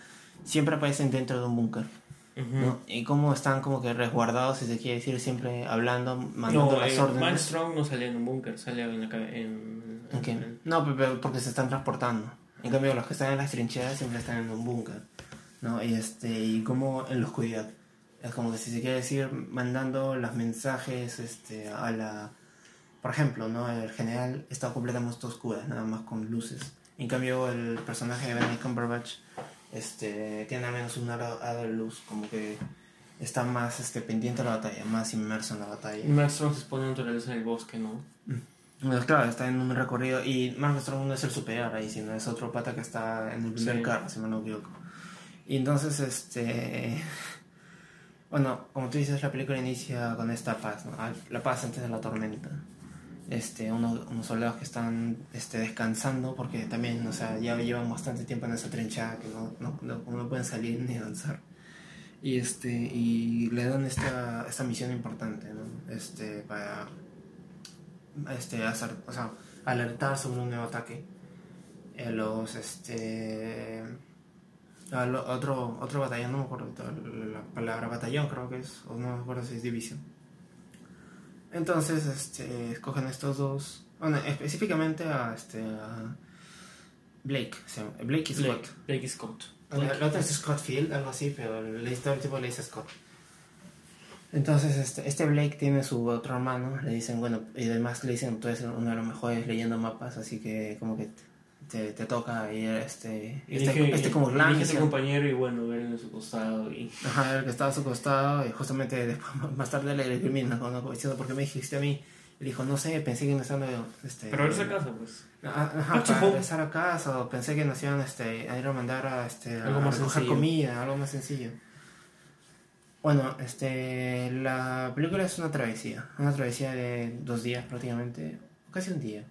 [SPEAKER 1] siempre aparecen dentro de un búnker, ¿no? Y cómo están como que resguardados, si se quiere decir, siempre hablando, mandando
[SPEAKER 2] no,
[SPEAKER 1] las
[SPEAKER 2] eh,
[SPEAKER 1] órdenes.
[SPEAKER 2] Mark Strong no sale en un búnker, sale en la en,
[SPEAKER 1] ¿En No, pe- pe- porque se están transportando. En cambio, los que están en las trincheras siempre están en un búnker. ¿No? Y este, y como en la oscuridad. Es como que si se quiere decir, mandando los mensajes este, a la. Por ejemplo, ¿no? El general está completamente oscura, nada más con luces. En cambio, el personaje de Benedict Cumberbatch este, tiene al menos un halo halo de luz, como que está más este, pendiente de la batalla, más inmerso en la batalla.
[SPEAKER 2] Strong se expone naturaleza en el bosque, ¿no?
[SPEAKER 1] Pues claro, está en un recorrido y Mark Strong no es el superior ahí, sino es otro pata que está en el primer
[SPEAKER 2] Sí.
[SPEAKER 1] carro, si me no equivoco. Y entonces, este... Bueno, como tú dices, la película inicia con esta paz, ¿no? La paz antes de la tormenta. Este, unos, unos soldados que están este, descansando porque también, o sea, ya llevan bastante tiempo en esa trinchada que no, no, no, no pueden salir ni avanzar. Y, este, y le dan esta, esta misión importante, ¿no? Este, para este, hacer, o sea, alertar sobre un nuevo ataque. Eh, los, este, a lo- otro, otro batallón, no me acuerdo la palabra batallón, creo que es, o no me acuerdo si es división. Entonces, este, escogen estos dos, bueno, específicamente a, este, a Blake, se llama- Blake y Scott.
[SPEAKER 2] Blake, Blake Scott.
[SPEAKER 1] El el otro es Scott Field, algo así, pero el el tipo le dice Scott. Entonces, este, este Blake tiene su otro hermano, le dicen, bueno, y además le dicen, tú eres uno de los mejores leyendo mapas, así que como que te, te toca ir a este, este,
[SPEAKER 2] Elige-
[SPEAKER 1] este como
[SPEAKER 2] a su
[SPEAKER 1] Lancia.
[SPEAKER 2] compañero y bueno, ver en su costado y...
[SPEAKER 1] Ajá, el que estaba a su costado y justamente después, más tarde le recrimina, ¿no? Diciendo, ¿por qué me dijiste a mí? Y dijo, no sé, pensé que a... Este,
[SPEAKER 2] Pero irse a casa, pues.
[SPEAKER 1] Ah, Ajá,
[SPEAKER 2] Ah,
[SPEAKER 1] para
[SPEAKER 2] chupón.
[SPEAKER 1] regresar a casa o pensé que nos iban este, a ir a mandar a, este,
[SPEAKER 2] Algo
[SPEAKER 1] a
[SPEAKER 2] más sencillo.
[SPEAKER 1] comida, algo más sencillo. Bueno, este, la película es una travesía, una travesía de dos días prácticamente, casi un día.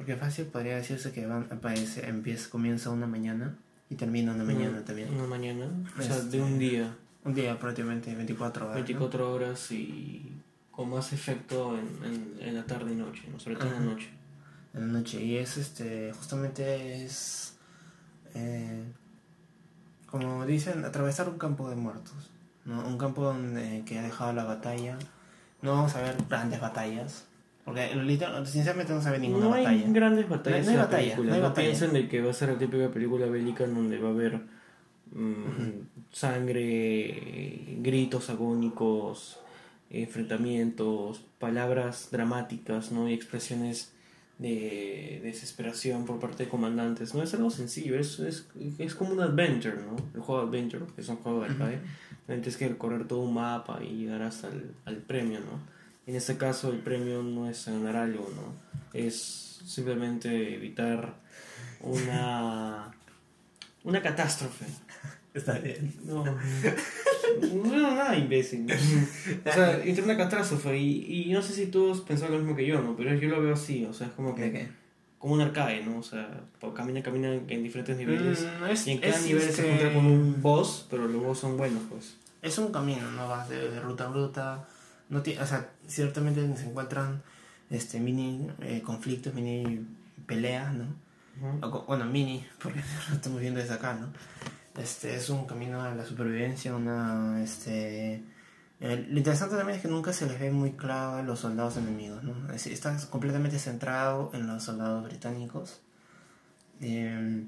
[SPEAKER 1] Porque fácil podría decirse que van, aparece, empieza, comienza una mañana y termina una mañana
[SPEAKER 2] Una-
[SPEAKER 1] también.
[SPEAKER 2] Una mañana. O sea,
[SPEAKER 1] Este-
[SPEAKER 2] de un día.
[SPEAKER 1] Un día prácticamente, 24 horas. ¿no?
[SPEAKER 2] 24 horas y con más efecto en, en, en la tarde y noche, ¿no? sobre todo en la noche.
[SPEAKER 1] en la noche y es este justamente es eh, como dicen atravesar un campo de muertos ¿no? un campo donde que ha dejado la batalla no vamos a ver grandes batallas porque sinceramente no se ve ninguna
[SPEAKER 2] no hay
[SPEAKER 1] batalla
[SPEAKER 2] grandes batallas
[SPEAKER 1] No hay- no hay batalla,
[SPEAKER 2] película.
[SPEAKER 1] no hay
[SPEAKER 2] No,
[SPEAKER 1] batalla.
[SPEAKER 2] piensen de que va a ser la típica película bélica en donde va a haber mm, sangre, gritos agónicos, enfrentamientos, palabras dramáticas, ¿no? Y expresiones de desesperación por parte de comandantes. No es algo sencillo, es, es, es como un adventure, ¿no? El juego adventure, que es un juego de arcade. donde Tienes que recorrer todo un mapa y llegar hasta el al premio, ¿no? En este caso el premio no es ganar algo, ¿no? Es simplemente evitar una una catástrofe.
[SPEAKER 1] está bien
[SPEAKER 2] No, no, no, nada imbécil. O sea, evitar una catástrofe y, y no sé si todos pensaron lo mismo que yo, ¿no? Pero yo lo veo así, o sea, es como
[SPEAKER 1] ¿De
[SPEAKER 2] que
[SPEAKER 1] qué?
[SPEAKER 2] como un arcade, ¿no? O sea, camina, camina en diferentes niveles.
[SPEAKER 1] Mm, es,
[SPEAKER 2] Y en cada
[SPEAKER 1] es,
[SPEAKER 2] nivel se
[SPEAKER 1] este,
[SPEAKER 2] encuentra con un boss, pero los boss son buenos, pues.
[SPEAKER 1] es un camino no vas de, de ruta a ruta no ti- o sea ciertamente se encuentran este mini eh, conflictos mini peleas no. O bueno, mini, porque lo estamos viendo desde acá, ¿no? Este es un camino a la supervivencia, una, este... eh, lo interesante también es que nunca se les ve muy claro a los soldados enemigos, ¿no? Es está completamente centrado en los soldados británicos. Eh,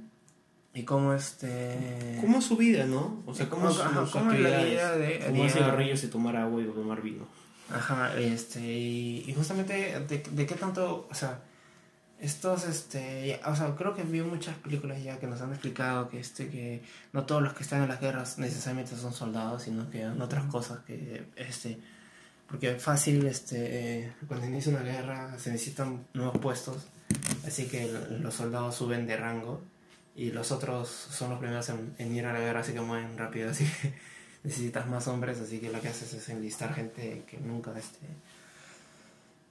[SPEAKER 1] y cómo este...
[SPEAKER 2] ¿Cómo es su vida, no? O sea, ¿cómo es
[SPEAKER 1] Ajá,
[SPEAKER 2] sus
[SPEAKER 1] cómo es la
[SPEAKER 2] actividades?
[SPEAKER 1] vida de-
[SPEAKER 2] Fumar
[SPEAKER 1] diaria.
[SPEAKER 2] cigarrillos y tomar agua y tomar vino.
[SPEAKER 1] Ajá, este, y, y justamente de, de qué tanto, o sea, estos, este, o sea, creo que vi muchas películas ya que nos han explicado que, este, que no todos los que están en las guerras necesariamente son soldados, sino que hay otras cosas que, este, porque fácil, este, eh, cuando inicia una guerra se necesitan nuevos puestos, así que los soldados suben de rango y los otros son los primeros en, en ir a la guerra, así que mueren rápido, así que necesitas más hombres, así que lo que haces es enlistar gente que nunca, este,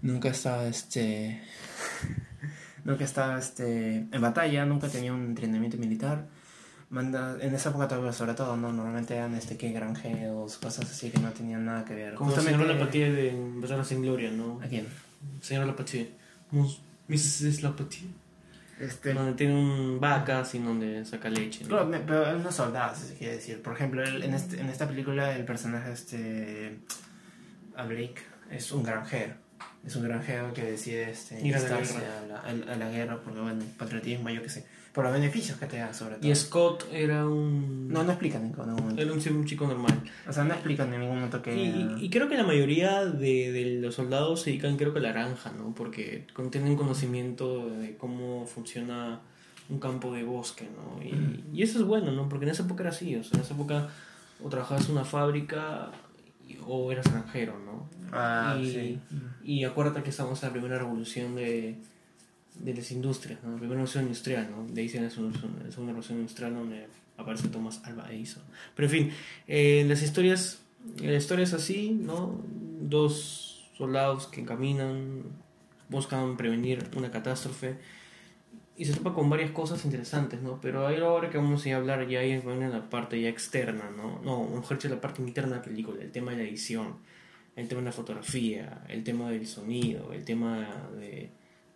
[SPEAKER 1] nunca está, este, nunca está, este, en batalla, nunca tenía un entrenamiento militar. Manda, en esa época todavía sobre todo, ¿no? Normalmente eran, este, que granjeros, cosas así que no tenían nada que ver.
[SPEAKER 2] Como el señor Lapatie de Empezar sin Gloria, ¿no?
[SPEAKER 1] ¿A quién?
[SPEAKER 2] Señor Lapatie. Mus- Mrs. Lapatie.
[SPEAKER 1] Este,
[SPEAKER 2] Donde tiene un vacas y donde saca leche. ¿no?
[SPEAKER 1] Claro, me- pero es soldado, si se quiere decir. Por ejemplo, él- en, este, en esta película el personaje este a Blake es un granjero. Es un granjero que decide este,
[SPEAKER 2] Ir a la
[SPEAKER 1] a la, a- la guerra porque, bueno, patriotismo, yo qué sé. Por los beneficios que te da, sobre todo.
[SPEAKER 2] Y Scott era un.
[SPEAKER 1] No, no explican en ningún momento.
[SPEAKER 2] Era un, un chico normal.
[SPEAKER 1] O sea, no explican en ningún momento que...
[SPEAKER 2] Y, y- creo que la mayoría de, de los soldados se dedican, creo que a la granja, ¿no? Porque tienen conocimiento de cómo funciona un campo de bosque, ¿no? Y, y eso es bueno, ¿no? Porque en esa época era así, o sea, en esa época o trabajabas en una fábrica o eras granjero, ¿no?
[SPEAKER 1] Ah,
[SPEAKER 2] y,
[SPEAKER 1] sí.
[SPEAKER 2] Y acuérdate que estamos en la primera revolución de, de las industrias, ¿no? La primera revolución industrial, ¿no? De ahí se la segunda revolución industrial donde aparece Thomas Alva Edison. Pero en fin, eh, las historias, la historia es así, ¿no? Dos soldados que caminan, buscan prevenir una catástrofe y se topa con varias cosas interesantes, ¿no? Pero ahí ahora que vamos a ir a hablar ya ahí en la parte ya externa, ¿no? No, mejor dicho, la parte interna de la película, el tema de la edición, el tema de la fotografía, el tema del sonido, el tema de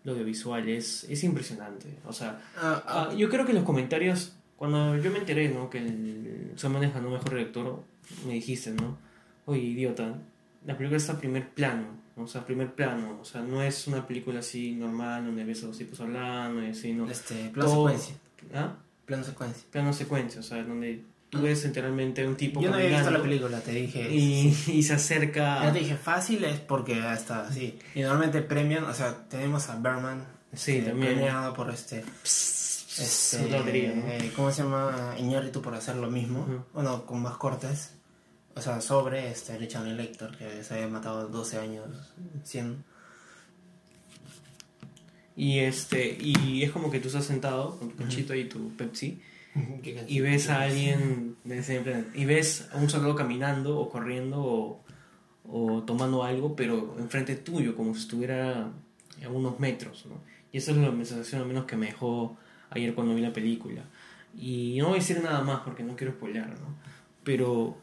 [SPEAKER 2] lo audiovisual, es, es impresionante. O sea,
[SPEAKER 1] ah, ah,
[SPEAKER 2] yo creo que los comentarios, cuando yo me enteré, ¿no? Que el Sam Mendes ganó mejor director, me dijiste, ¿no? Oye, idiota, la película está a primer plano, ¿no? o sea, primer plano, o sea, no es una película así normal donde ves a los tipos hablando y así, ¿no?
[SPEAKER 1] este, plano
[SPEAKER 2] Todo-
[SPEAKER 1] secuencia.
[SPEAKER 2] ¿Ah?
[SPEAKER 1] Plano secuencia.
[SPEAKER 2] Plano secuencia, o sea, donde tú ves literalmente un tipo
[SPEAKER 1] Yo no había visto la película, te dije.
[SPEAKER 2] y, y se acerca...
[SPEAKER 1] Ya te dije, fácil es porque ha estado así. Y normalmente premian, o sea, tenemos a Berman.
[SPEAKER 2] Sí,
[SPEAKER 1] este,
[SPEAKER 2] también.
[SPEAKER 1] Premiado por este. Este
[SPEAKER 2] ¿no?
[SPEAKER 1] eh, ¿Cómo se llama? Iñárritu por hacer lo mismo.
[SPEAKER 2] Ujú.
[SPEAKER 1] Bueno, con más cortes. o sea, sobre este Richard Lecter, que se había matado 12 años, 100.
[SPEAKER 2] Y este, y es como que tú estás sentado con tu cachito y tu Pepsi y ves a alguien de ese y ves a un soldado caminando o corriendo o, o tomando algo, pero enfrente tuyo, como si estuviera a unos metros, ¿no? Y esa es la sensación al menos que me dejó ayer cuando vi la película. Y no voy a decir nada más porque no quiero spoiler, ¿no? Pero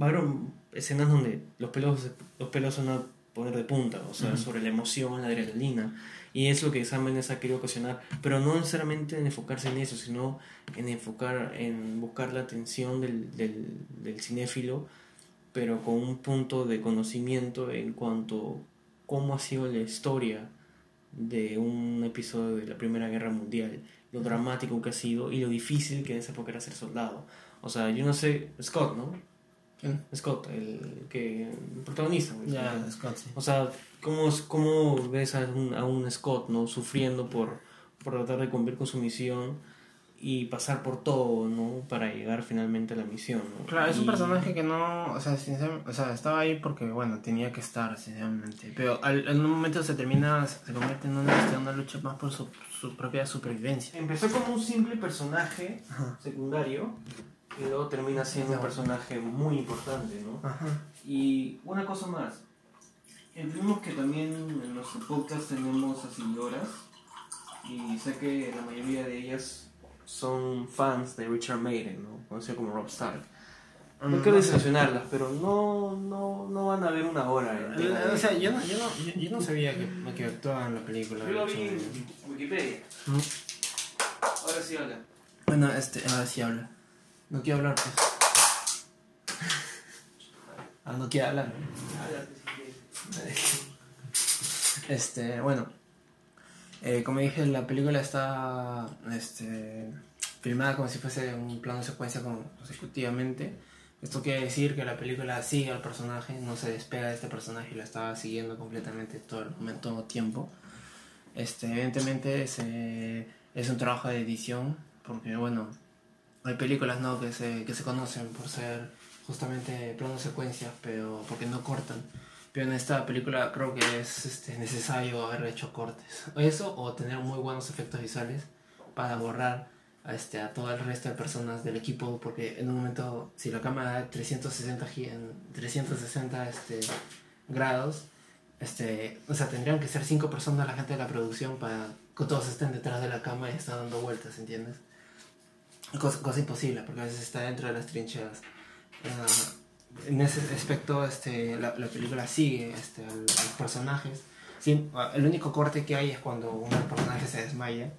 [SPEAKER 2] va a haber escenas donde los pelos, los pelos van a poner de punta, o sea, sobre la emoción, la adrenalina. Y es lo que Sam Mendes ha querido ocasionar, pero no necesariamente en enfocarse en eso, sino en enfocar, en buscar la atención del, del, del cinéfilo, pero con un punto de conocimiento en cuanto a cómo ha sido la historia de un episodio de la Primera Guerra Mundial, lo dramático que ha sido y lo difícil que en esa época era ser soldado. O sea, yo no sé, Scott, ¿no?
[SPEAKER 1] ¿Quién?
[SPEAKER 2] Scott, el que pues,
[SPEAKER 1] Ya,
[SPEAKER 2] o sea,
[SPEAKER 1] Scott, sí.
[SPEAKER 2] o sea, ¿cómo, cómo ves a un, a un Scott ¿no? sufriendo por, por tratar de cumplir con su misión y pasar por todo ¿no? para llegar finalmente a la misión? ¿no?
[SPEAKER 1] Claro, es un
[SPEAKER 2] Y-
[SPEAKER 1] personaje que no, o sea, sinceramente, o sea, estaba ahí porque, bueno, tenía que estar, sinceramente. Pero al, en un momento se termina, se convierte en una, este, una lucha más por su, su propia supervivencia.
[SPEAKER 2] Empezó como un simple personaje
[SPEAKER 1] Ajá.
[SPEAKER 2] secundario y luego termina siendo un personaje muy importante, ¿no?
[SPEAKER 1] Ajá.
[SPEAKER 2] Y una cosa más. Entendemos que también en nuestro podcast tenemos a seguidoras y sé que la mayoría de ellas son fans de Richard Maiden, ¿no? conocido como Rob Stark. No
[SPEAKER 1] Mm,
[SPEAKER 2] quiero decepcionarlas, pero no, no, no van a ver una hora. entera.
[SPEAKER 1] O sea, yo no, yo no, yo, yo no sabía que, que actuaba en la película.
[SPEAKER 2] yo lo vi en Wikipedia.
[SPEAKER 1] Mm.
[SPEAKER 2] Ahora sí habla.
[SPEAKER 1] Bueno, este, ahora sí habla. No quiero hablar, pues. Ah, no quiere hablar. Este, bueno. Eh, como dije, la película está este, filmada como si fuese un plano secuencia consecutivamente. Esto quiere decir que la película sigue al personaje, no se despega de este personaje y lo estaba siguiendo completamente todo el momento, todo tiempo. Este, evidentemente es, eh, es un trabajo de edición, porque bueno, hay películas ¿no? que, se, que se conocen por ser justamente planos secuencias, pero porque no cortan. Pero en esta película creo que es este, necesario haber hecho cortes. Eso o tener muy buenos efectos visuales para borrar a, este, a todo el resto de personas del equipo, porque en un momento, si la cámara da 360, gi- en 360 este, grados, este, o sea, tendrían que ser cinco personas la gente de la producción para que todos estén detrás de la cama y estén dando vueltas, ¿entiendes? Cosa, cosa imposible, porque a veces está dentro de las trincheras. Ah, en ese aspecto, este, la, la película sigue este, a los personajes. Sí, ah, el único corte que hay es cuando un personaje se desmaya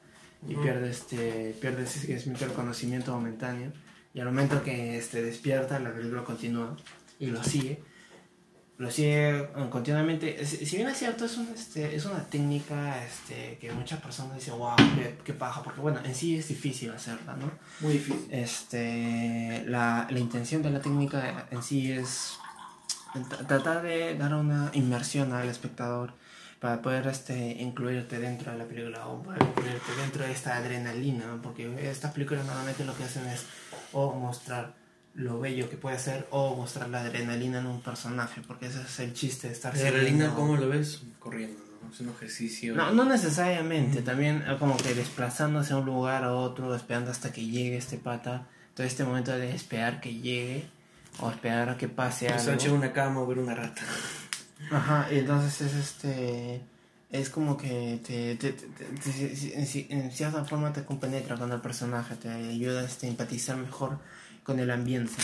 [SPEAKER 1] y
[SPEAKER 2] Ujú.
[SPEAKER 1] pierde, este, pierde el conocimiento momentáneo. Y al momento que este, despierta, la película continúa y lo sigue. Lo sigue eh, continuamente. Si bien es cierto, es, un, este, es una técnica este, que muchas personas dicen, wow, qué, qué paja, porque bueno, en sí es difícil hacerla, ¿no?
[SPEAKER 2] Muy difícil.
[SPEAKER 1] Este, la, la intención de la técnica en sí es tra- tratar de dar una inmersión al espectador para poder este, incluirte dentro de la película o incluirte dentro de esta adrenalina, ¿no? porque estas películas normalmente lo que hacen es o mostrar lo bello que puede ser o mostrar la adrenalina en un personaje, porque ese es el chiste de estar
[SPEAKER 2] adrenalina, ¿cómo lo ves? Corriendo, ¿no? Es un ejercicio.
[SPEAKER 1] no, no necesariamente, también eh, como que desplazándose de un lugar a otro, esperando hasta que llegue este pata, todo este momento de esperar que llegue o esperar a que pase
[SPEAKER 2] Estar
[SPEAKER 1] algo.
[SPEAKER 2] en una cama o ver una rata.
[SPEAKER 1] Ajá, y entonces es este es como que te, te- te- te- en cierta forma te compenetra con el personaje, te ayuda este, a empatizar mejor con el ambiente.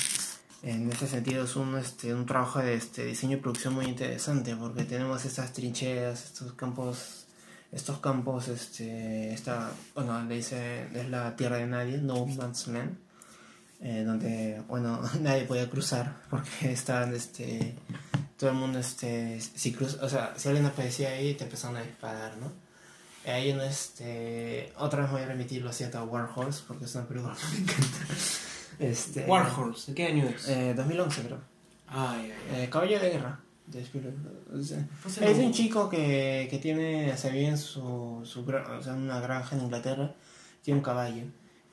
[SPEAKER 1] En ese sentido es un, este, un trabajo de este, diseño y producción muy interesante porque tenemos estas trincheras, estos campos, estos campos, este, esta, bueno, le dice, es la tierra de nadie, no man's land, eh, donde, bueno, nadie podía cruzar porque estaban, este, todo el mundo, este, si cruza, o sea, si alguien aparecía ahí te empezaron a disparar, ¿no? Ahí en este, otra vez voy a remitir, lo siento, a Horse porque es una película que me encanta. Este,
[SPEAKER 2] Warhorse, ¿de qué año es?
[SPEAKER 1] eh, 2011 creo.
[SPEAKER 2] Ay, ay, ay.
[SPEAKER 1] Eh, Caballo de Guerra. de. O sea,
[SPEAKER 2] Pues
[SPEAKER 1] es un chico que, que tiene, se vive en su, su o sea, una granja en Inglaterra, tiene un caballo.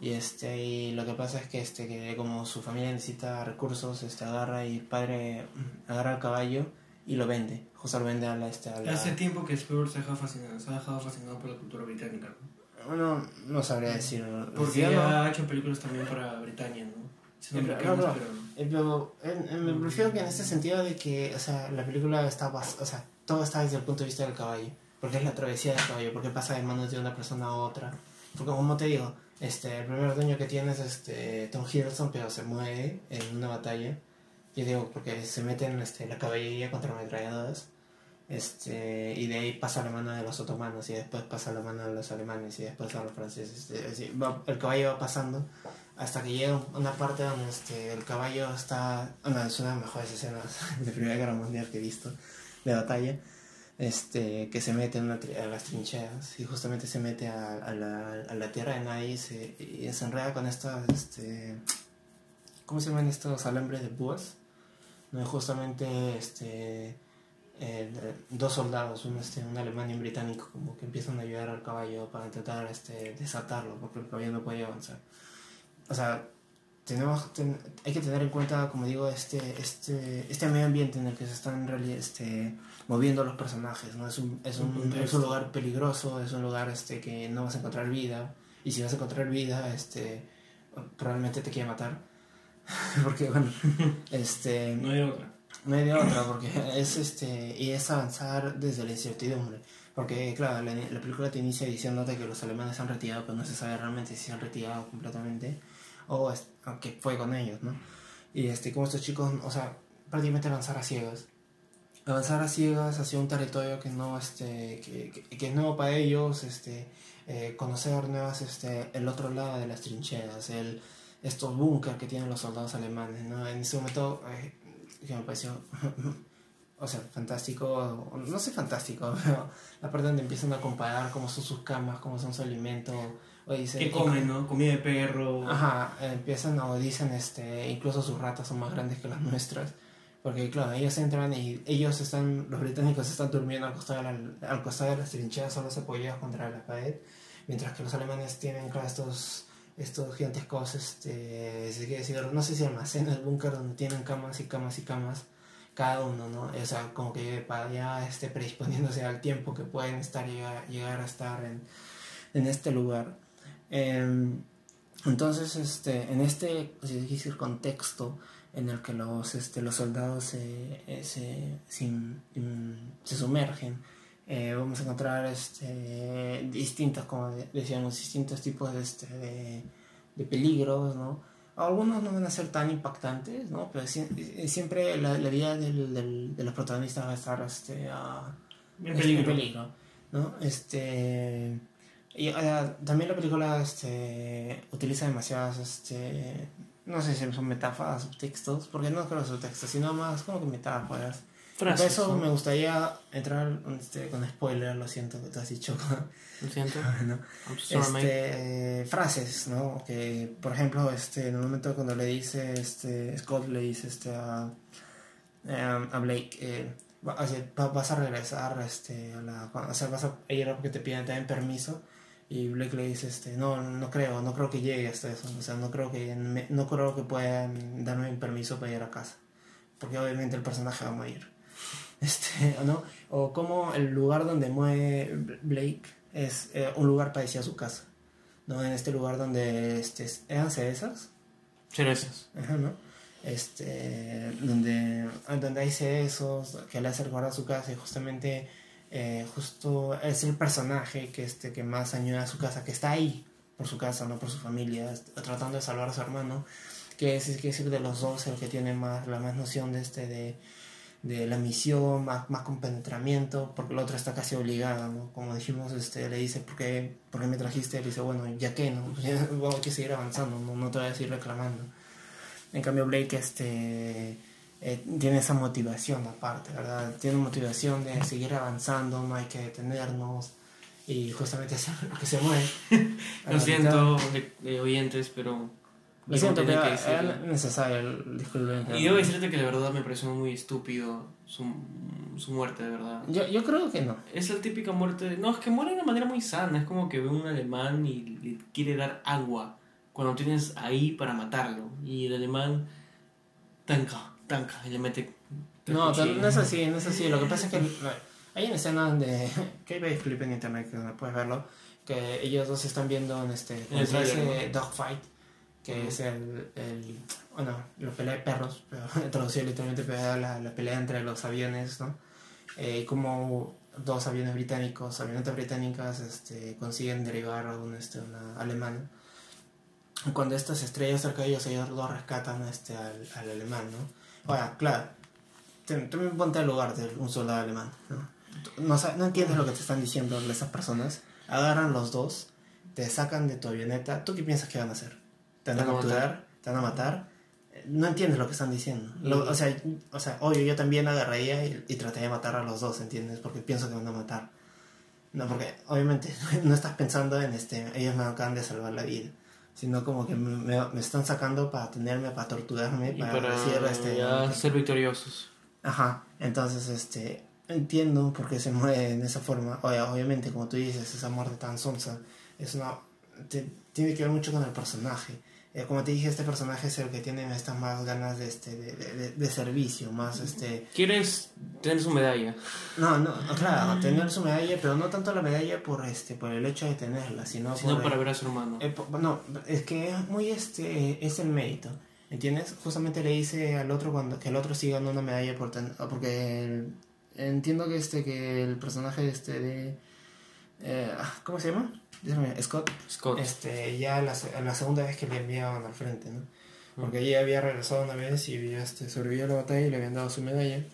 [SPEAKER 1] Y este y lo que pasa es que este que como su familia necesita recursos, este agarra y el padre mm, agarra el caballo y lo vende. Justo lo vende a la, este, a la-
[SPEAKER 2] Hace tiempo que Spielberg se ha dejado fascinado, se ha dejado fascinado por la cultura británica. ¿no?
[SPEAKER 1] No, no sabría decir.
[SPEAKER 2] Porque
[SPEAKER 1] Ya no.
[SPEAKER 2] ha hecho películas también para Britannia, ¿no? Americanas,
[SPEAKER 1] no, no.
[SPEAKER 2] pero...
[SPEAKER 1] Eh, me refiero que en este sentido de que, o sea, la película está, bas- o sea, todo está desde el punto de vista del caballo, porque es la travesía del caballo, porque pasa de manos de una persona a otra, porque como te digo, este, el primer dueño que tiene es este Tom Hiddleston, pero se muere en una batalla, yo digo, porque se mete en este, la caballería contra ametralladoras, este, y de ahí pasa la mano de los otomanos, y después pasa la mano de los alemanes, y después a los franceses, este, así, va- el caballo va pasando hasta que llega una parte donde este, el caballo está. Una es una de las mejores escenas de Primera Guerra Mundial que he visto de batalla. Este, que se mete en, a las trincheras y justamente se mete a, a la, a la tierra de nadie y se, y se enreda con estas. Este, ¿Cómo se llaman estos alambres de púas? No, justamente este, el- dos soldados, un, este, un alemán y un británico, como que empiezan a ayudar al caballo para intentar este, desatarlo, porque el caballo no puede avanzar o sea, tenemos, ten- hay que tener en cuenta, como digo, este, este, este medio ambiente en el que se están reali- este, moviendo los personajes, ¿no? Es un, es,
[SPEAKER 2] Un
[SPEAKER 1] un, es un lugar peligroso, es un lugar este, que no vas a encontrar vida, y si vas a encontrar vida, este, probablemente te quiere matar, porque, bueno, este,
[SPEAKER 2] No hay otra.
[SPEAKER 1] No hay de otra, porque es este y es avanzar desde la incertidumbre. Porque, claro, la, la película te inicia diciéndote que los alemanes se han retirado, pero no se sabe realmente si se han retirado completamente o, o qué fue con ellos, ¿no? Y este, como estos chicos, o sea, prácticamente avanzar a ciegas. Avanzar a ciegas hacia un territorio que no, este, que, que, que es nuevo para ellos, este, eh, conocer nuevas, este, el otro lado de las trincheras, el, estos búnker que tienen los soldados alemanes, ¿no? En ese momento, eh, que me pareció, o sea, fantástico, no sé fantástico, pero la parte donde empiezan a comparar cómo son sus camas, cómo son su alimento, o dicen...
[SPEAKER 2] ¿Qué comen, no? Comida de perro.
[SPEAKER 1] Ajá, eh, empiezan o dicen, este, incluso sus ratas son más grandes que las nuestras. Porque claro, ellos entran y ellos están, los británicos están durmiendo al costado de, la- al costado de las trincheras, solo apoyados contra la pared, mientras que los alemanes tienen claro, estos, estos gigantescos, este, decir, no sé si almacenes, búnker donde tienen camas y camas y camas, cada uno, ¿no? O sea, como que para ya este, predisponiéndose al tiempo que pueden estar, llegar, a estar en, en este lugar. Em, entonces, este, en este quiere decir, contexto en el que los, este, los soldados se, eh, se, se sumergen, eh, vamos a encontrar este, distintos, como de- decíamos, distintos tipos de, este, de, de peligros, ¿no? Algunos no van a ser tan impactantes, ¿no? Pero eh, siempre la, la vida del, del- de los protagonistas va a estar este, a,
[SPEAKER 2] En
[SPEAKER 1] este,
[SPEAKER 2] peligro.
[SPEAKER 1] peligro, ¿no? Este, y también la película este, utiliza demasiadas, este, no sé si son metáforas, subtextos, porque no creo subtextos, sino más como que metáforas. Por
[SPEAKER 2] Frases,
[SPEAKER 1] eso
[SPEAKER 2] ¿no?
[SPEAKER 1] me gustaría entrar este, con spoiler, lo siento que te has dicho.
[SPEAKER 2] Lo siento.
[SPEAKER 1] ¿no? Este, frases, ¿no? Que, por ejemplo, este, en el momento cuando le dice, este, Scott le dice este, a, em, a Blake, eh, vas a regresar, este, a la, o sea, vas a ir a porque te piden también permiso. Y Blake le dice, este, no, no creo, no creo que llegue hasta eso. O sea, no creo que, no creo que puedan darme un permiso para ir a casa. Porque obviamente el personaje va a morir. Este, ¿no? O como el lugar donde muere Blake es eh, un lugar parecido a su casa. ¿No? En este lugar donde este, eran cerezas.
[SPEAKER 2] Cerezas.
[SPEAKER 1] Ajá, ¿no? Este, donde, donde hay cerezos que le hace recordar su casa y justamente eh, justo es el personaje que, este, que más añora a su casa, que está ahí por su casa, no por su familia, est- tratando de salvar a su hermano, que es, es decir, de los dos el que tiene más, la más noción de, este, de, de la misión, más, más compenetramiento, porque el otro está casi obligado, ¿no? Como dijimos, este, le dice, ¿por qué, por qué me trajiste? Le dice, bueno, ya que, ¿no? Bueno, hay que seguir avanzando, no, no te voy a seguir reclamando. En cambio, Blake este, eh, tiene esa motivación aparte, ¿verdad? Tiene motivación de seguir avanzando, no hay que detenernos y justamente hacer lo que se mueve.
[SPEAKER 2] Lo siento, de, de oyentes, pero.
[SPEAKER 1] Lo siento, pero
[SPEAKER 2] que
[SPEAKER 1] era necesario el.
[SPEAKER 2] Y debo decirte que la verdad me pareció muy estúpido su, su muerte, de verdad.
[SPEAKER 1] Yo, yo creo que no.
[SPEAKER 2] Es la típica muerte. No, es que muere de una manera muy sana. Es como que ve un alemán y le quiere dar agua. cuando tienes ahí para matarlo. Y el alemán tanca, tanca, y le mete.
[SPEAKER 1] No, pero no es así, no es así. Lo que pasa es que hay una escena donde. que hay clip en internet que puedes verlo. Que ellos dos están viendo en este.
[SPEAKER 2] trailer,
[SPEAKER 1] ese dogfight. Que es el, el. Bueno, la pelea de perros. Pero traducido literalmente, pero la, la pelea entre los aviones, ¿no? Eh, como dos aviones británicos, avionetas británicas, este, consiguen derribar a un, este, una alemana. Cuando estas estrellas cerca de ellos, ellos dos rescatan este, al, al alemán, ¿no? Ahora, claro, me ponte al lugar de un soldado alemán, ¿no? No, no entiendes lo que te están diciendo esas personas. Agarran los dos, te sacan de tu avioneta. ¿Tú qué piensas que van a hacer? ¿Te van a capturar? ¿Te van a matar? No entiendes lo que están diciendo. Lo- o, sea, o sea, obvio, yo también agarraría y, y trataría de matar a los dos, ¿entiendes? Porque pienso que van a matar. No, porque obviamente no estás pensando en este, ellos me acaban de salvar la vida. Sino como que me, me- están sacando para tenerme, para torturarme, para,
[SPEAKER 2] para
[SPEAKER 1] decir este.
[SPEAKER 2] ya
[SPEAKER 1] que-
[SPEAKER 2] ser victoriosos.
[SPEAKER 1] Ajá, entonces este entiendo por qué se muere en esa forma. Oye, obviamente, como tú dices, esa muerte tan sonsa es una te- tiene que ver mucho con el personaje. Eh, como te dije, este personaje es el que tiene estas más ganas de este de, de- de- de servicio, más este
[SPEAKER 2] ¿Quieres tener su medalla?
[SPEAKER 1] no, no, claro, tener su medalla, pero no tanto la medalla por este por el hecho de tenerla, sino,
[SPEAKER 2] Sino
[SPEAKER 1] por
[SPEAKER 2] para ver a su hermano.
[SPEAKER 1] eh, no, es que es muy este, es el mérito, ¿entiendes? Justamente le dice al otro cuando que el otro sí ganó una medalla por ten- ah, porque el- entiendo que este que el personaje este de eh, ¿cómo se llama? Dígame, Scott,
[SPEAKER 2] Scott.
[SPEAKER 1] este ya la, la segunda vez que le enviaban al frente, ¿no? Porque ella había regresado una vez y este, sobrevivió a la batalla y le habían dado su medalla.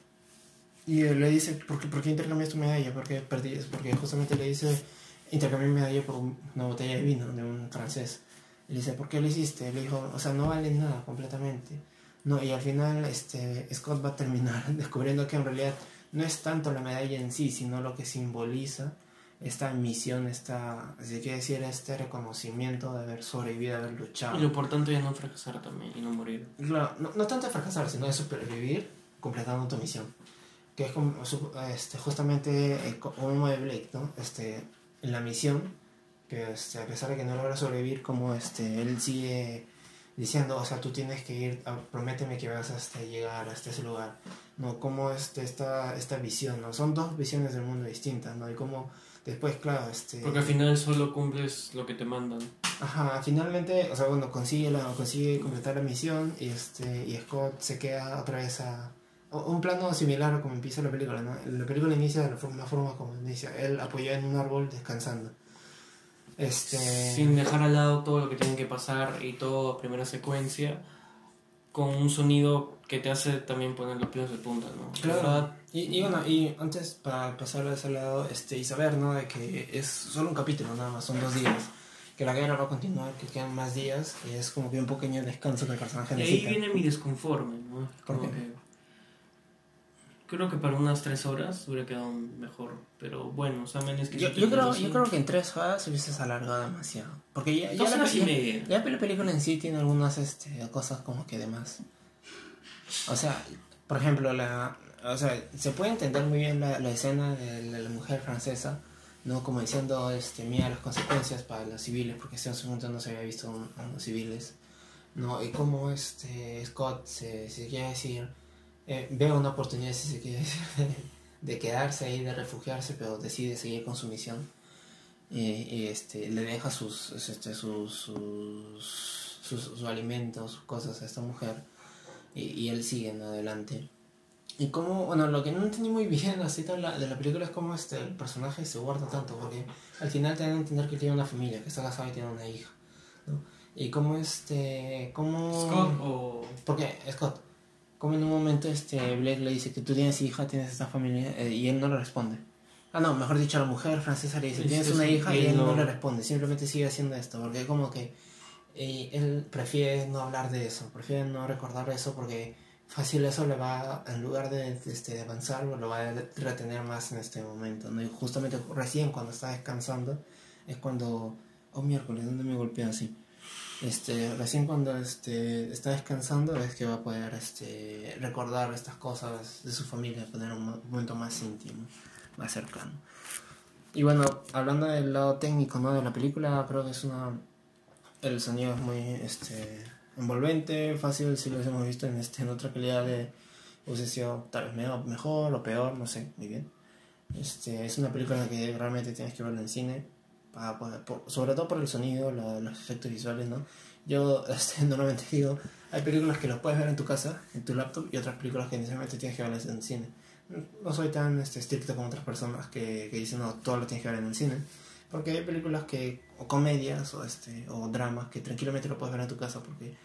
[SPEAKER 1] Y él le dice, ¿por qué, por qué intercambias tu medalla? ¿Por qué perdí? Porque justamente le dice, intercambié mi medalla por un- una botella de vino de un francés. Y le dice, ¿por qué lo hiciste? Le dijo, o sea, no vale nada completamente. No, y al final este, Scott va a terminar descubriendo que en realidad no es tanto la medalla en sí, sino lo que simboliza esta misión, esta, si quiere decir, este reconocimiento de haber sobrevivido, de haber luchado.
[SPEAKER 2] Y lo importante es no fracasar también y no morir.
[SPEAKER 1] Claro, no, no tanto de fracasar, sino de supervivir completando tu misión. Que es como, este, justamente eh, co- como de Blake, ¿no? Este, en la misión, que este, a pesar de que no logra sobrevivir, como este, él sigue diciendo, o sea, tú tienes que ir, a- prométeme que vas a este, llegar hasta ese lugar. No, como este, esta, esta visión, ¿no? Son dos visiones del mundo distintas, ¿no? Y como después, claro, este...
[SPEAKER 2] Porque al final solo cumples lo que te mandan.
[SPEAKER 1] Ajá, finalmente, o sea, bueno, consigue, la, consigue completar la misión y, este, y Scott se queda otra vez a... Un plano similar a como empieza la película, ¿no? La película inicia de la forma, forma como inicia, él apoyado en un árbol descansando. Este...
[SPEAKER 2] Sin dejar al lado todo lo que tiene que pasar y todo a primera secuencia. Con un sonido que te hace también poner los pelos de punta, ¿no?
[SPEAKER 1] Claro.
[SPEAKER 2] ¿Verdad?
[SPEAKER 1] Y, y bueno, y antes para pasar a ese lado, este, y saber, ¿no? De que es solo un capítulo, nada más, son dos días. Que la guerra va a continuar, que quedan más días, y es como que un pequeño descanso que el personaje
[SPEAKER 2] Y ahí
[SPEAKER 1] necesita.
[SPEAKER 2] viene mi desconforme, ¿no?
[SPEAKER 1] ¿Por
[SPEAKER 2] Como
[SPEAKER 1] qué?
[SPEAKER 2] que- creo que para unas tres horas hubiera quedado mejor. Pero bueno, o sea, menos que
[SPEAKER 1] Yo, yo, creo, yo creo que en tres horas hubieses alargado demasiado. Porque ya, ya la,
[SPEAKER 2] y
[SPEAKER 1] ya- ya la película en sí tiene algunas este, cosas como que de más. O sea, por ejemplo, la, o sea, se puede entender muy bien la, escena de la, mujer francesa, ¿no? Como diciendo, este, mira las consecuencias para los civiles, porque en ese momento no se había visto a los civiles, ¿no? Y como este, Scott, se, quiere decir, eh, ve una oportunidad, si se quiere decir, de, quedarse ahí, de refugiarse, pero decide seguir con su misión. Y, y, este, le deja sus, este, sus, sus, sus, sus alimentos, sus cosas a esta mujer. Y, y él sigue en adelante. Y como, bueno, lo que no entendí muy bien así de la, de la película es cómo este, el personaje se guarda tanto, porque al final te dan a entender que tiene una familia, que está casado y tiene una hija. ¿no? Y cómo este, cómo...
[SPEAKER 2] Scott o.
[SPEAKER 1] Porque, Scott, como en un momento este Blake le dice que tú tienes hija, tienes esta familia, eh, y él no le responde. Ah, no, mejor dicho, la mujer francesa le dice, tienes una hija,
[SPEAKER 2] y él
[SPEAKER 1] no
[SPEAKER 2] no-
[SPEAKER 1] le responde, simplemente sigue haciendo esto, porque como que eh, él prefiere no hablar de eso, prefiere no recordar eso, porque fácil eso le va, en lugar de, este, de avanzar, lo va a retener más en este momento, ¿no? Y justamente recién cuando está descansando, es cuando, oh miércoles, ¿dónde me golpea así? Este, recién cuando este, está descansando es que va a poder este, recordar estas cosas de su familia, tener un mo- momento más íntimo, más cercano. Y bueno, hablando del lado técnico ¿no? de la película, creo que es una el sonido es muy este, envolvente, fácil, si lo hemos visto en, este, en otra calidad de obsesión, tal vez mejor o peor, no sé, muy bien. Este, es una película que realmente tienes que verla en cine, para sobre todo por el sonido, los efectos visuales, ¿no? Yo este, normalmente digo, hay películas que las puedes ver en tu casa, en tu laptop, y otras películas que necesariamente tienes que verlas en cine. No soy tan este, estricto como otras personas que, que dicen, no, todo lo tienes que ver en el cine. Porque hay películas que, o comedias, o, este, o dramas, que tranquilamente lo puedes ver en tu casa, porque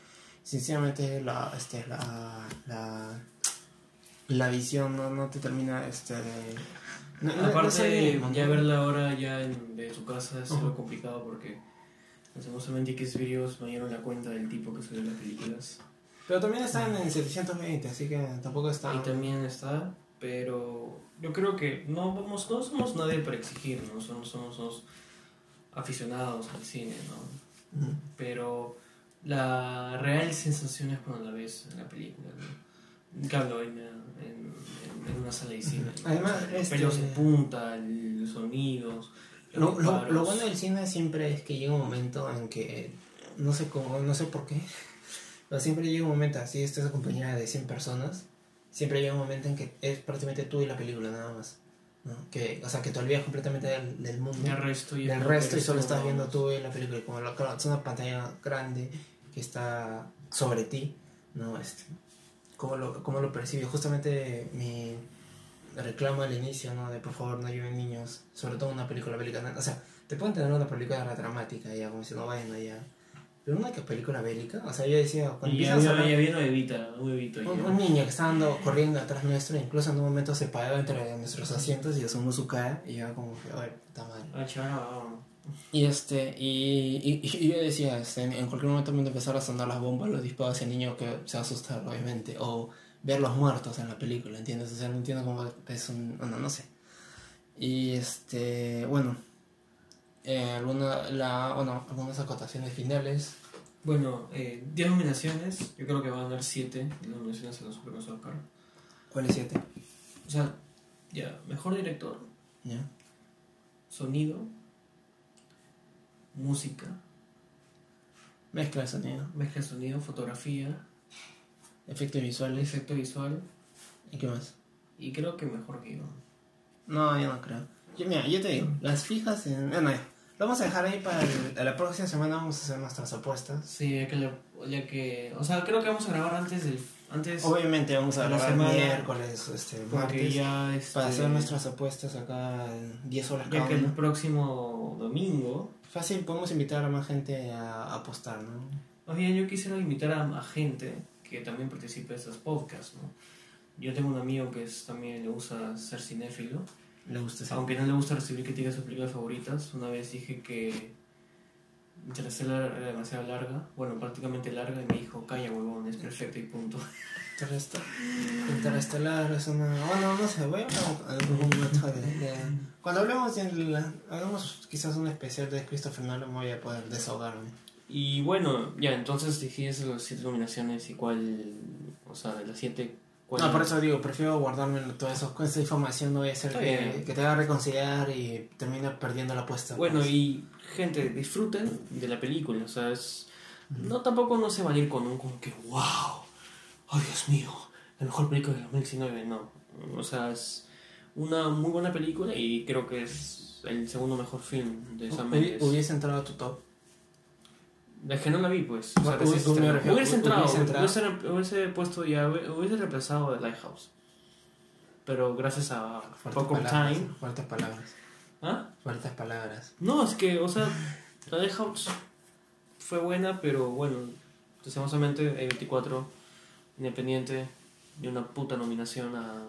[SPEAKER 1] sinceramente la, este, la, la, la visión no, no te termina este, de
[SPEAKER 2] Aparte, ya verla ahora ya en, de su casa es algo complicado porque lastimosamente que videos me dieron la cuenta del tipo que subió las películas.
[SPEAKER 1] Pero también están en 720, así que tampoco está.
[SPEAKER 2] Ahí también está, pero yo creo que no vamos, no somos nadie para exigir, ¿no? Somos, somos, aficionados al cine, ¿no? Pero la real sensación es cuando la ves en la película, ¿no? Claro, en, en una sala de cine.
[SPEAKER 1] Además,
[SPEAKER 2] este... pelos en punta, los sonidos.
[SPEAKER 1] Lo, lo, bueno del cine siempre es que llega un momento en que, no sé cómo, no sé por qué, pero siempre llega un momento así, estás acompañada de 100 personas, siempre llega un momento en que es prácticamente tú y la película nada más. ¿no? Que, o sea, que te olvidas completamente del, mundo.
[SPEAKER 2] Del resto
[SPEAKER 1] y, del resto y solo estás viendo tú y la película. Como la, es una pantalla grande que está sobre ti, ¿no? Este, cómo lo, cómo lo percibe. Justamente mi reclamo al inicio, ¿no? De por favor no lleven niños, sobre todo una película bélica. O sea, te pueden tener una película dramática, ya, como si no vayan allá. Pero una película bélica, o sea, yo decía,
[SPEAKER 2] cuando y había, había, había evita,
[SPEAKER 1] un, niño que estaba andando, corriendo atrás nuestro, incluso en un momento se paraba entre nuestros asientos y asomó su cara y yo como que, ay, puta madre.
[SPEAKER 2] Ah,
[SPEAKER 1] y este, y, y, yo decía, este, en cualquier momento me empezaron a sonar las bombas, los disparos hacia el niño que se va a asustar, obviamente, o ver los muertos en la película, ¿entiendes? O sea, no entiendo cómo es un, no, no sé. Y este, bueno, eh, alguna, la, bueno, algunas acotaciones finales.
[SPEAKER 2] Bueno, 10 eh, nominaciones, yo creo que van a dar 7 nominaciones a los premios Oscar.
[SPEAKER 1] ¿Cuáles 7?
[SPEAKER 2] O sea, ya, mejor director,
[SPEAKER 1] ya,
[SPEAKER 2] sonido, música.
[SPEAKER 1] Mezcla de sonido.
[SPEAKER 2] Mezcla de sonido, fotografía.
[SPEAKER 1] Efectos visuales.
[SPEAKER 2] Efecto visual.
[SPEAKER 1] ¿Y qué más?
[SPEAKER 2] Y creo que mejor guion.
[SPEAKER 1] No, yo no creo. Yo, mira, yo te digo, las fijas en... Ya. Lo vamos a dejar ahí para la próxima semana, vamos a hacer nuestras apuestas.
[SPEAKER 2] Sí, ya que, ya que... O sea, creo que vamos a grabar antes del... Antes
[SPEAKER 1] Obviamente vamos a grabar miércoles, este, martes,
[SPEAKER 2] ya, este,
[SPEAKER 1] para hacer nuestras apuestas acá en 10 horas
[SPEAKER 2] Ya que el próximo domingo
[SPEAKER 1] Fácil, podemos invitar a más gente a, apostar, ¿no?
[SPEAKER 2] Más bien, yo quisiera invitar a, gente que también participe de estos podcasts, ¿no? Yo tengo un amigo que es, también le gusta ser cinéfilo.
[SPEAKER 1] Le gusta
[SPEAKER 2] Aunque no le gusta recibir críticas de sus películas favoritas. Una vez dije que Interstellar era demasiado larga, bueno, prácticamente larga, y me dijo, calla huevón, es perfecto y punto.
[SPEAKER 1] Interestelar es una... Bueno, no sé, voy a hablar algún momento de, Cuando hablemos de... Hagamos quizás un especial de Christopher Nolan, voy a poder desahogarme.
[SPEAKER 2] Y bueno, ya, entonces dijiste las siete nominaciones y cuál... O sea, de las siete...
[SPEAKER 1] No, por eso digo, prefiero guardarme. Con esa información no voy a hacer que, que, te haga reconsiderar y termine perdiendo la apuesta.
[SPEAKER 2] Bueno, pues. y gente, disfruten de la película. O sea, es... No, tampoco no se va a ir con un como que, wow oh Dios mío, la mejor película de 2019, no. O sea, es una muy buena película y creo que es el segundo mejor film de Sam Mendes.
[SPEAKER 1] ¿Hubiese entrado a tu top?
[SPEAKER 2] Es que no la vi, pues. O sea, hubiese, entrado, hubiese, hubiese, puesto ya, hubiese reemplazado The Lighthouse. Pero gracias a
[SPEAKER 1] poco time. Fuertes palabras.
[SPEAKER 2] ¿Ah?
[SPEAKER 1] Fuertes palabras.
[SPEAKER 2] No, es que, o sea, The Lighthouse fue buena, pero bueno, lastimosamente, 24 Independiente de una puta nominación a.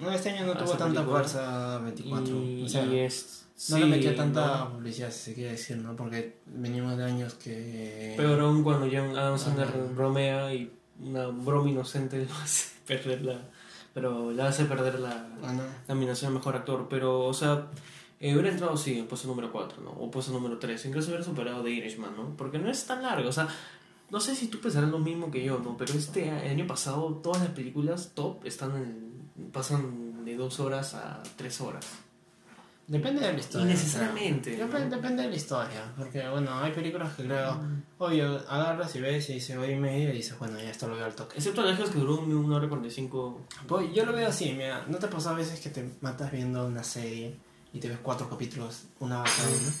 [SPEAKER 1] No, este año no tuvo tanta fuerza 24.
[SPEAKER 2] Y, o sea, es,
[SPEAKER 1] no le metió tanta publicidad, si se quiere decir, ¿no? Porque venimos de años que.
[SPEAKER 2] Peor aún cuando John Adam Sandler bromea y una broma inocente lo hace perder la. Pero le hace perder la,
[SPEAKER 1] ah,
[SPEAKER 2] nominación a mejor actor. Pero, o sea, eh, hubiera entrado, sí, en puesto número 4, ¿no? O puesto número 3. Incluso hubiera superado The Irishman, ¿no? Porque no es tan largo. O sea, no sé si tú pensarás lo mismo que yo, ¿no? Pero este año pasado todas las películas top están en, pasan de dos horas a tres horas.
[SPEAKER 1] Depende de la historia.
[SPEAKER 2] Innecesariamente.
[SPEAKER 1] creo. Depende, depende de la historia. Porque, bueno, hay películas que creo. Obvio, agarras y ves y dices, oye, medio y dices, bueno, ya esto lo veo al toque.
[SPEAKER 2] Excepto Alejas que duró un- una hora 45.
[SPEAKER 1] Pues yo lo veo así, mira, ¿no te pasa a veces que te matas viendo una serie y te ves cuatro capítulos, una vez cada uno?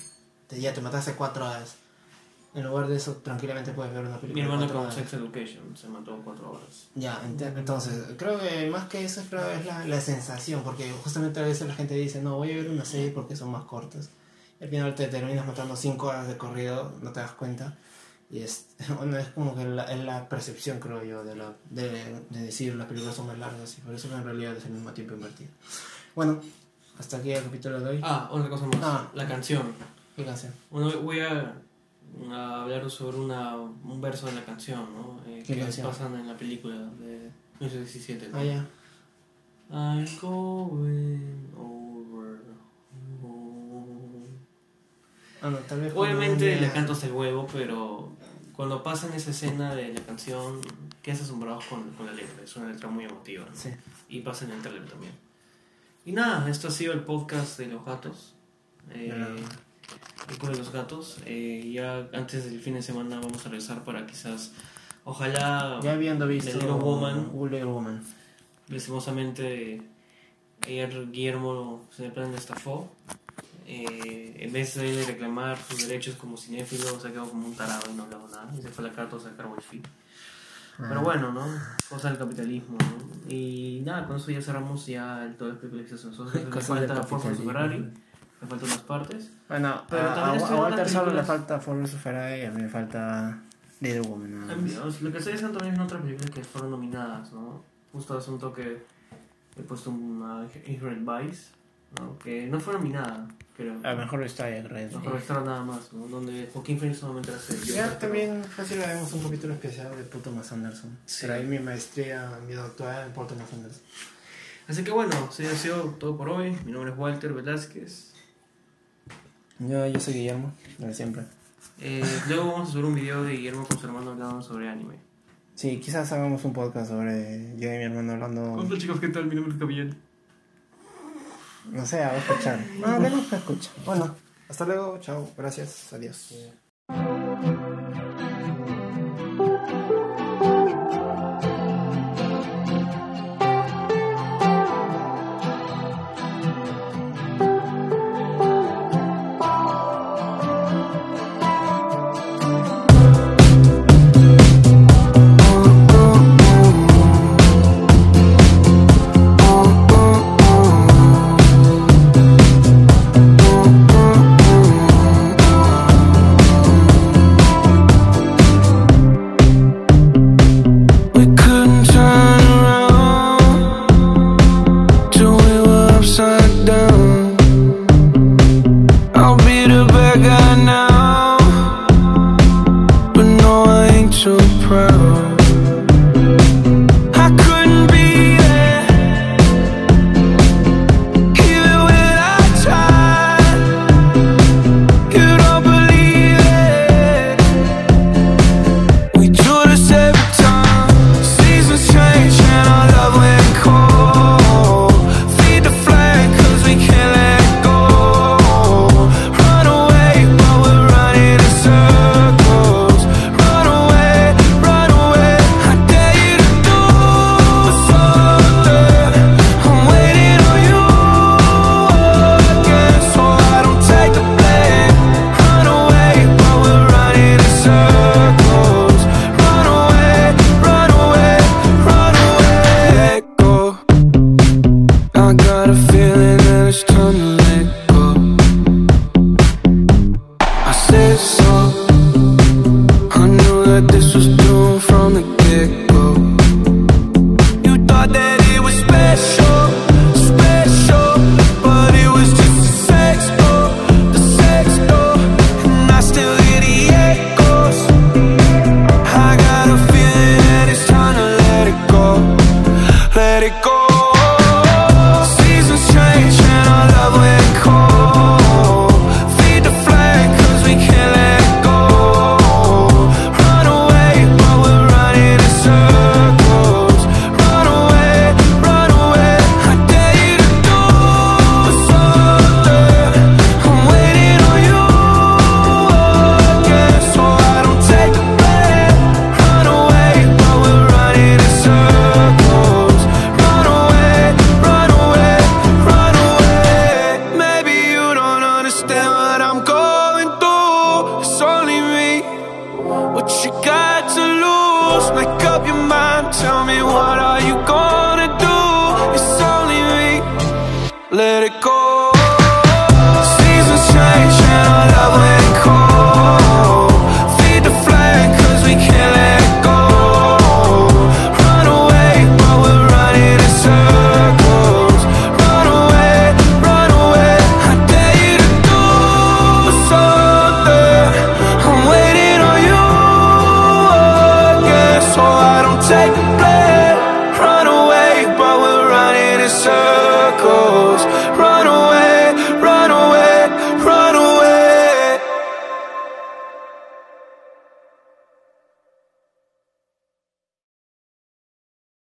[SPEAKER 1] Te, ya te mataste cuatro horas. En lugar de eso, tranquilamente puedes ver una
[SPEAKER 2] Mi
[SPEAKER 1] película. de
[SPEAKER 2] hermano con
[SPEAKER 1] horas.
[SPEAKER 2] Sex Education se mató cuatro horas.
[SPEAKER 1] Ya, ent- entonces, creo que más que eso, creo es la, la sensación, porque justamente a veces la gente dice, no, voy a ver una serie porque son más cortas. Y al final te terminas matando cinco horas de corrido, no te das cuenta. Y es, bueno, es como que la, es la percepción, creo yo, de, la, de, de decir las películas son más largas y por eso en realidad es el mismo tiempo invertido. Bueno, hasta aquí el capítulo de hoy.
[SPEAKER 2] Ah, otra cosa más.
[SPEAKER 1] Ah.
[SPEAKER 2] La canción.
[SPEAKER 1] ¿Qué canción?
[SPEAKER 2] Bueno, voy a, a hablar sobre una, un verso de la canción, ¿no? Eh,
[SPEAKER 1] ¿Qué
[SPEAKER 2] que
[SPEAKER 1] canción?
[SPEAKER 2] pasan en la película de 1917. ¿no?
[SPEAKER 1] Ah, ya.
[SPEAKER 2] I'm going over home.
[SPEAKER 1] Ah, no, tal vez
[SPEAKER 2] Obviamente le canto hasta el huevo, pero cuando pasan esa escena de la canción, quedas asombrado con, con la letra. Es una letra muy emotiva. ¿no?
[SPEAKER 1] Sí.
[SPEAKER 2] Y pasa en el trailer también. Y nada, esto ha sido el podcast de los gatos. Eh,
[SPEAKER 1] Ya.
[SPEAKER 2] el De los gatos. Eh, ya antes del fin de semana vamos a regresar para quizás, ojalá,
[SPEAKER 1] Ya habiendo visto
[SPEAKER 2] The Little Woman.
[SPEAKER 1] Little Woman.
[SPEAKER 2] lastimosamente, ayer Guillermo se plan estafó. Eh, en vez de reclamar sus derechos como cinéfilo, se ha quedado como un tarado y no hablaba nada. Y se fue a la carta a sacar wifi. Pero bueno, ¿no? Cosa del capitalismo, ¿no? Y nada, con eso ya cerramos ya el- todo el hizo nosotros. Falta
[SPEAKER 1] capitalismo.
[SPEAKER 2] Ferrari, me faltan unas partes.
[SPEAKER 1] Bueno,
[SPEAKER 2] Pero
[SPEAKER 1] a,
[SPEAKER 2] también
[SPEAKER 1] a- a Walter solo le falta Ford Ferrari y a mí me falta Little Woman. nada más.
[SPEAKER 2] Lo que estoy diciendo también en otras películas que fueron nominadas, ¿no? Justo hace un toque he puesto una Inherent Vice, ¿no? Que no fue nominada, creo.
[SPEAKER 1] A lo mejor está ya creo.
[SPEAKER 2] Mejor estar nada más, ¿no? Donde Joaquín Phoenix solamente la hace.
[SPEAKER 1] Ya también fácil haremos un capítulo especial de Paul Thomas Anderson.
[SPEAKER 2] Sí.
[SPEAKER 1] Será ahí mi maestría, mi doctorado en Paul Thomas Anderson.
[SPEAKER 2] Así que bueno, eso ha sido todo por hoy. Mi nombre es Walter Velázquez.
[SPEAKER 1] Yo, yo soy Guillermo, de siempre.
[SPEAKER 2] Eh, luego vamos a subir un video de Guillermo con su hermano hablando sobre anime.
[SPEAKER 1] Sí, quizás hagamos un podcast sobre yo y mi hermano hablando.
[SPEAKER 2] chicos, ¿qué tal? Mi nombre es Gabriel.
[SPEAKER 1] No sé, a escuchar. No, hablemos que escucha. Bueno, hasta luego, chao, gracias, adiós.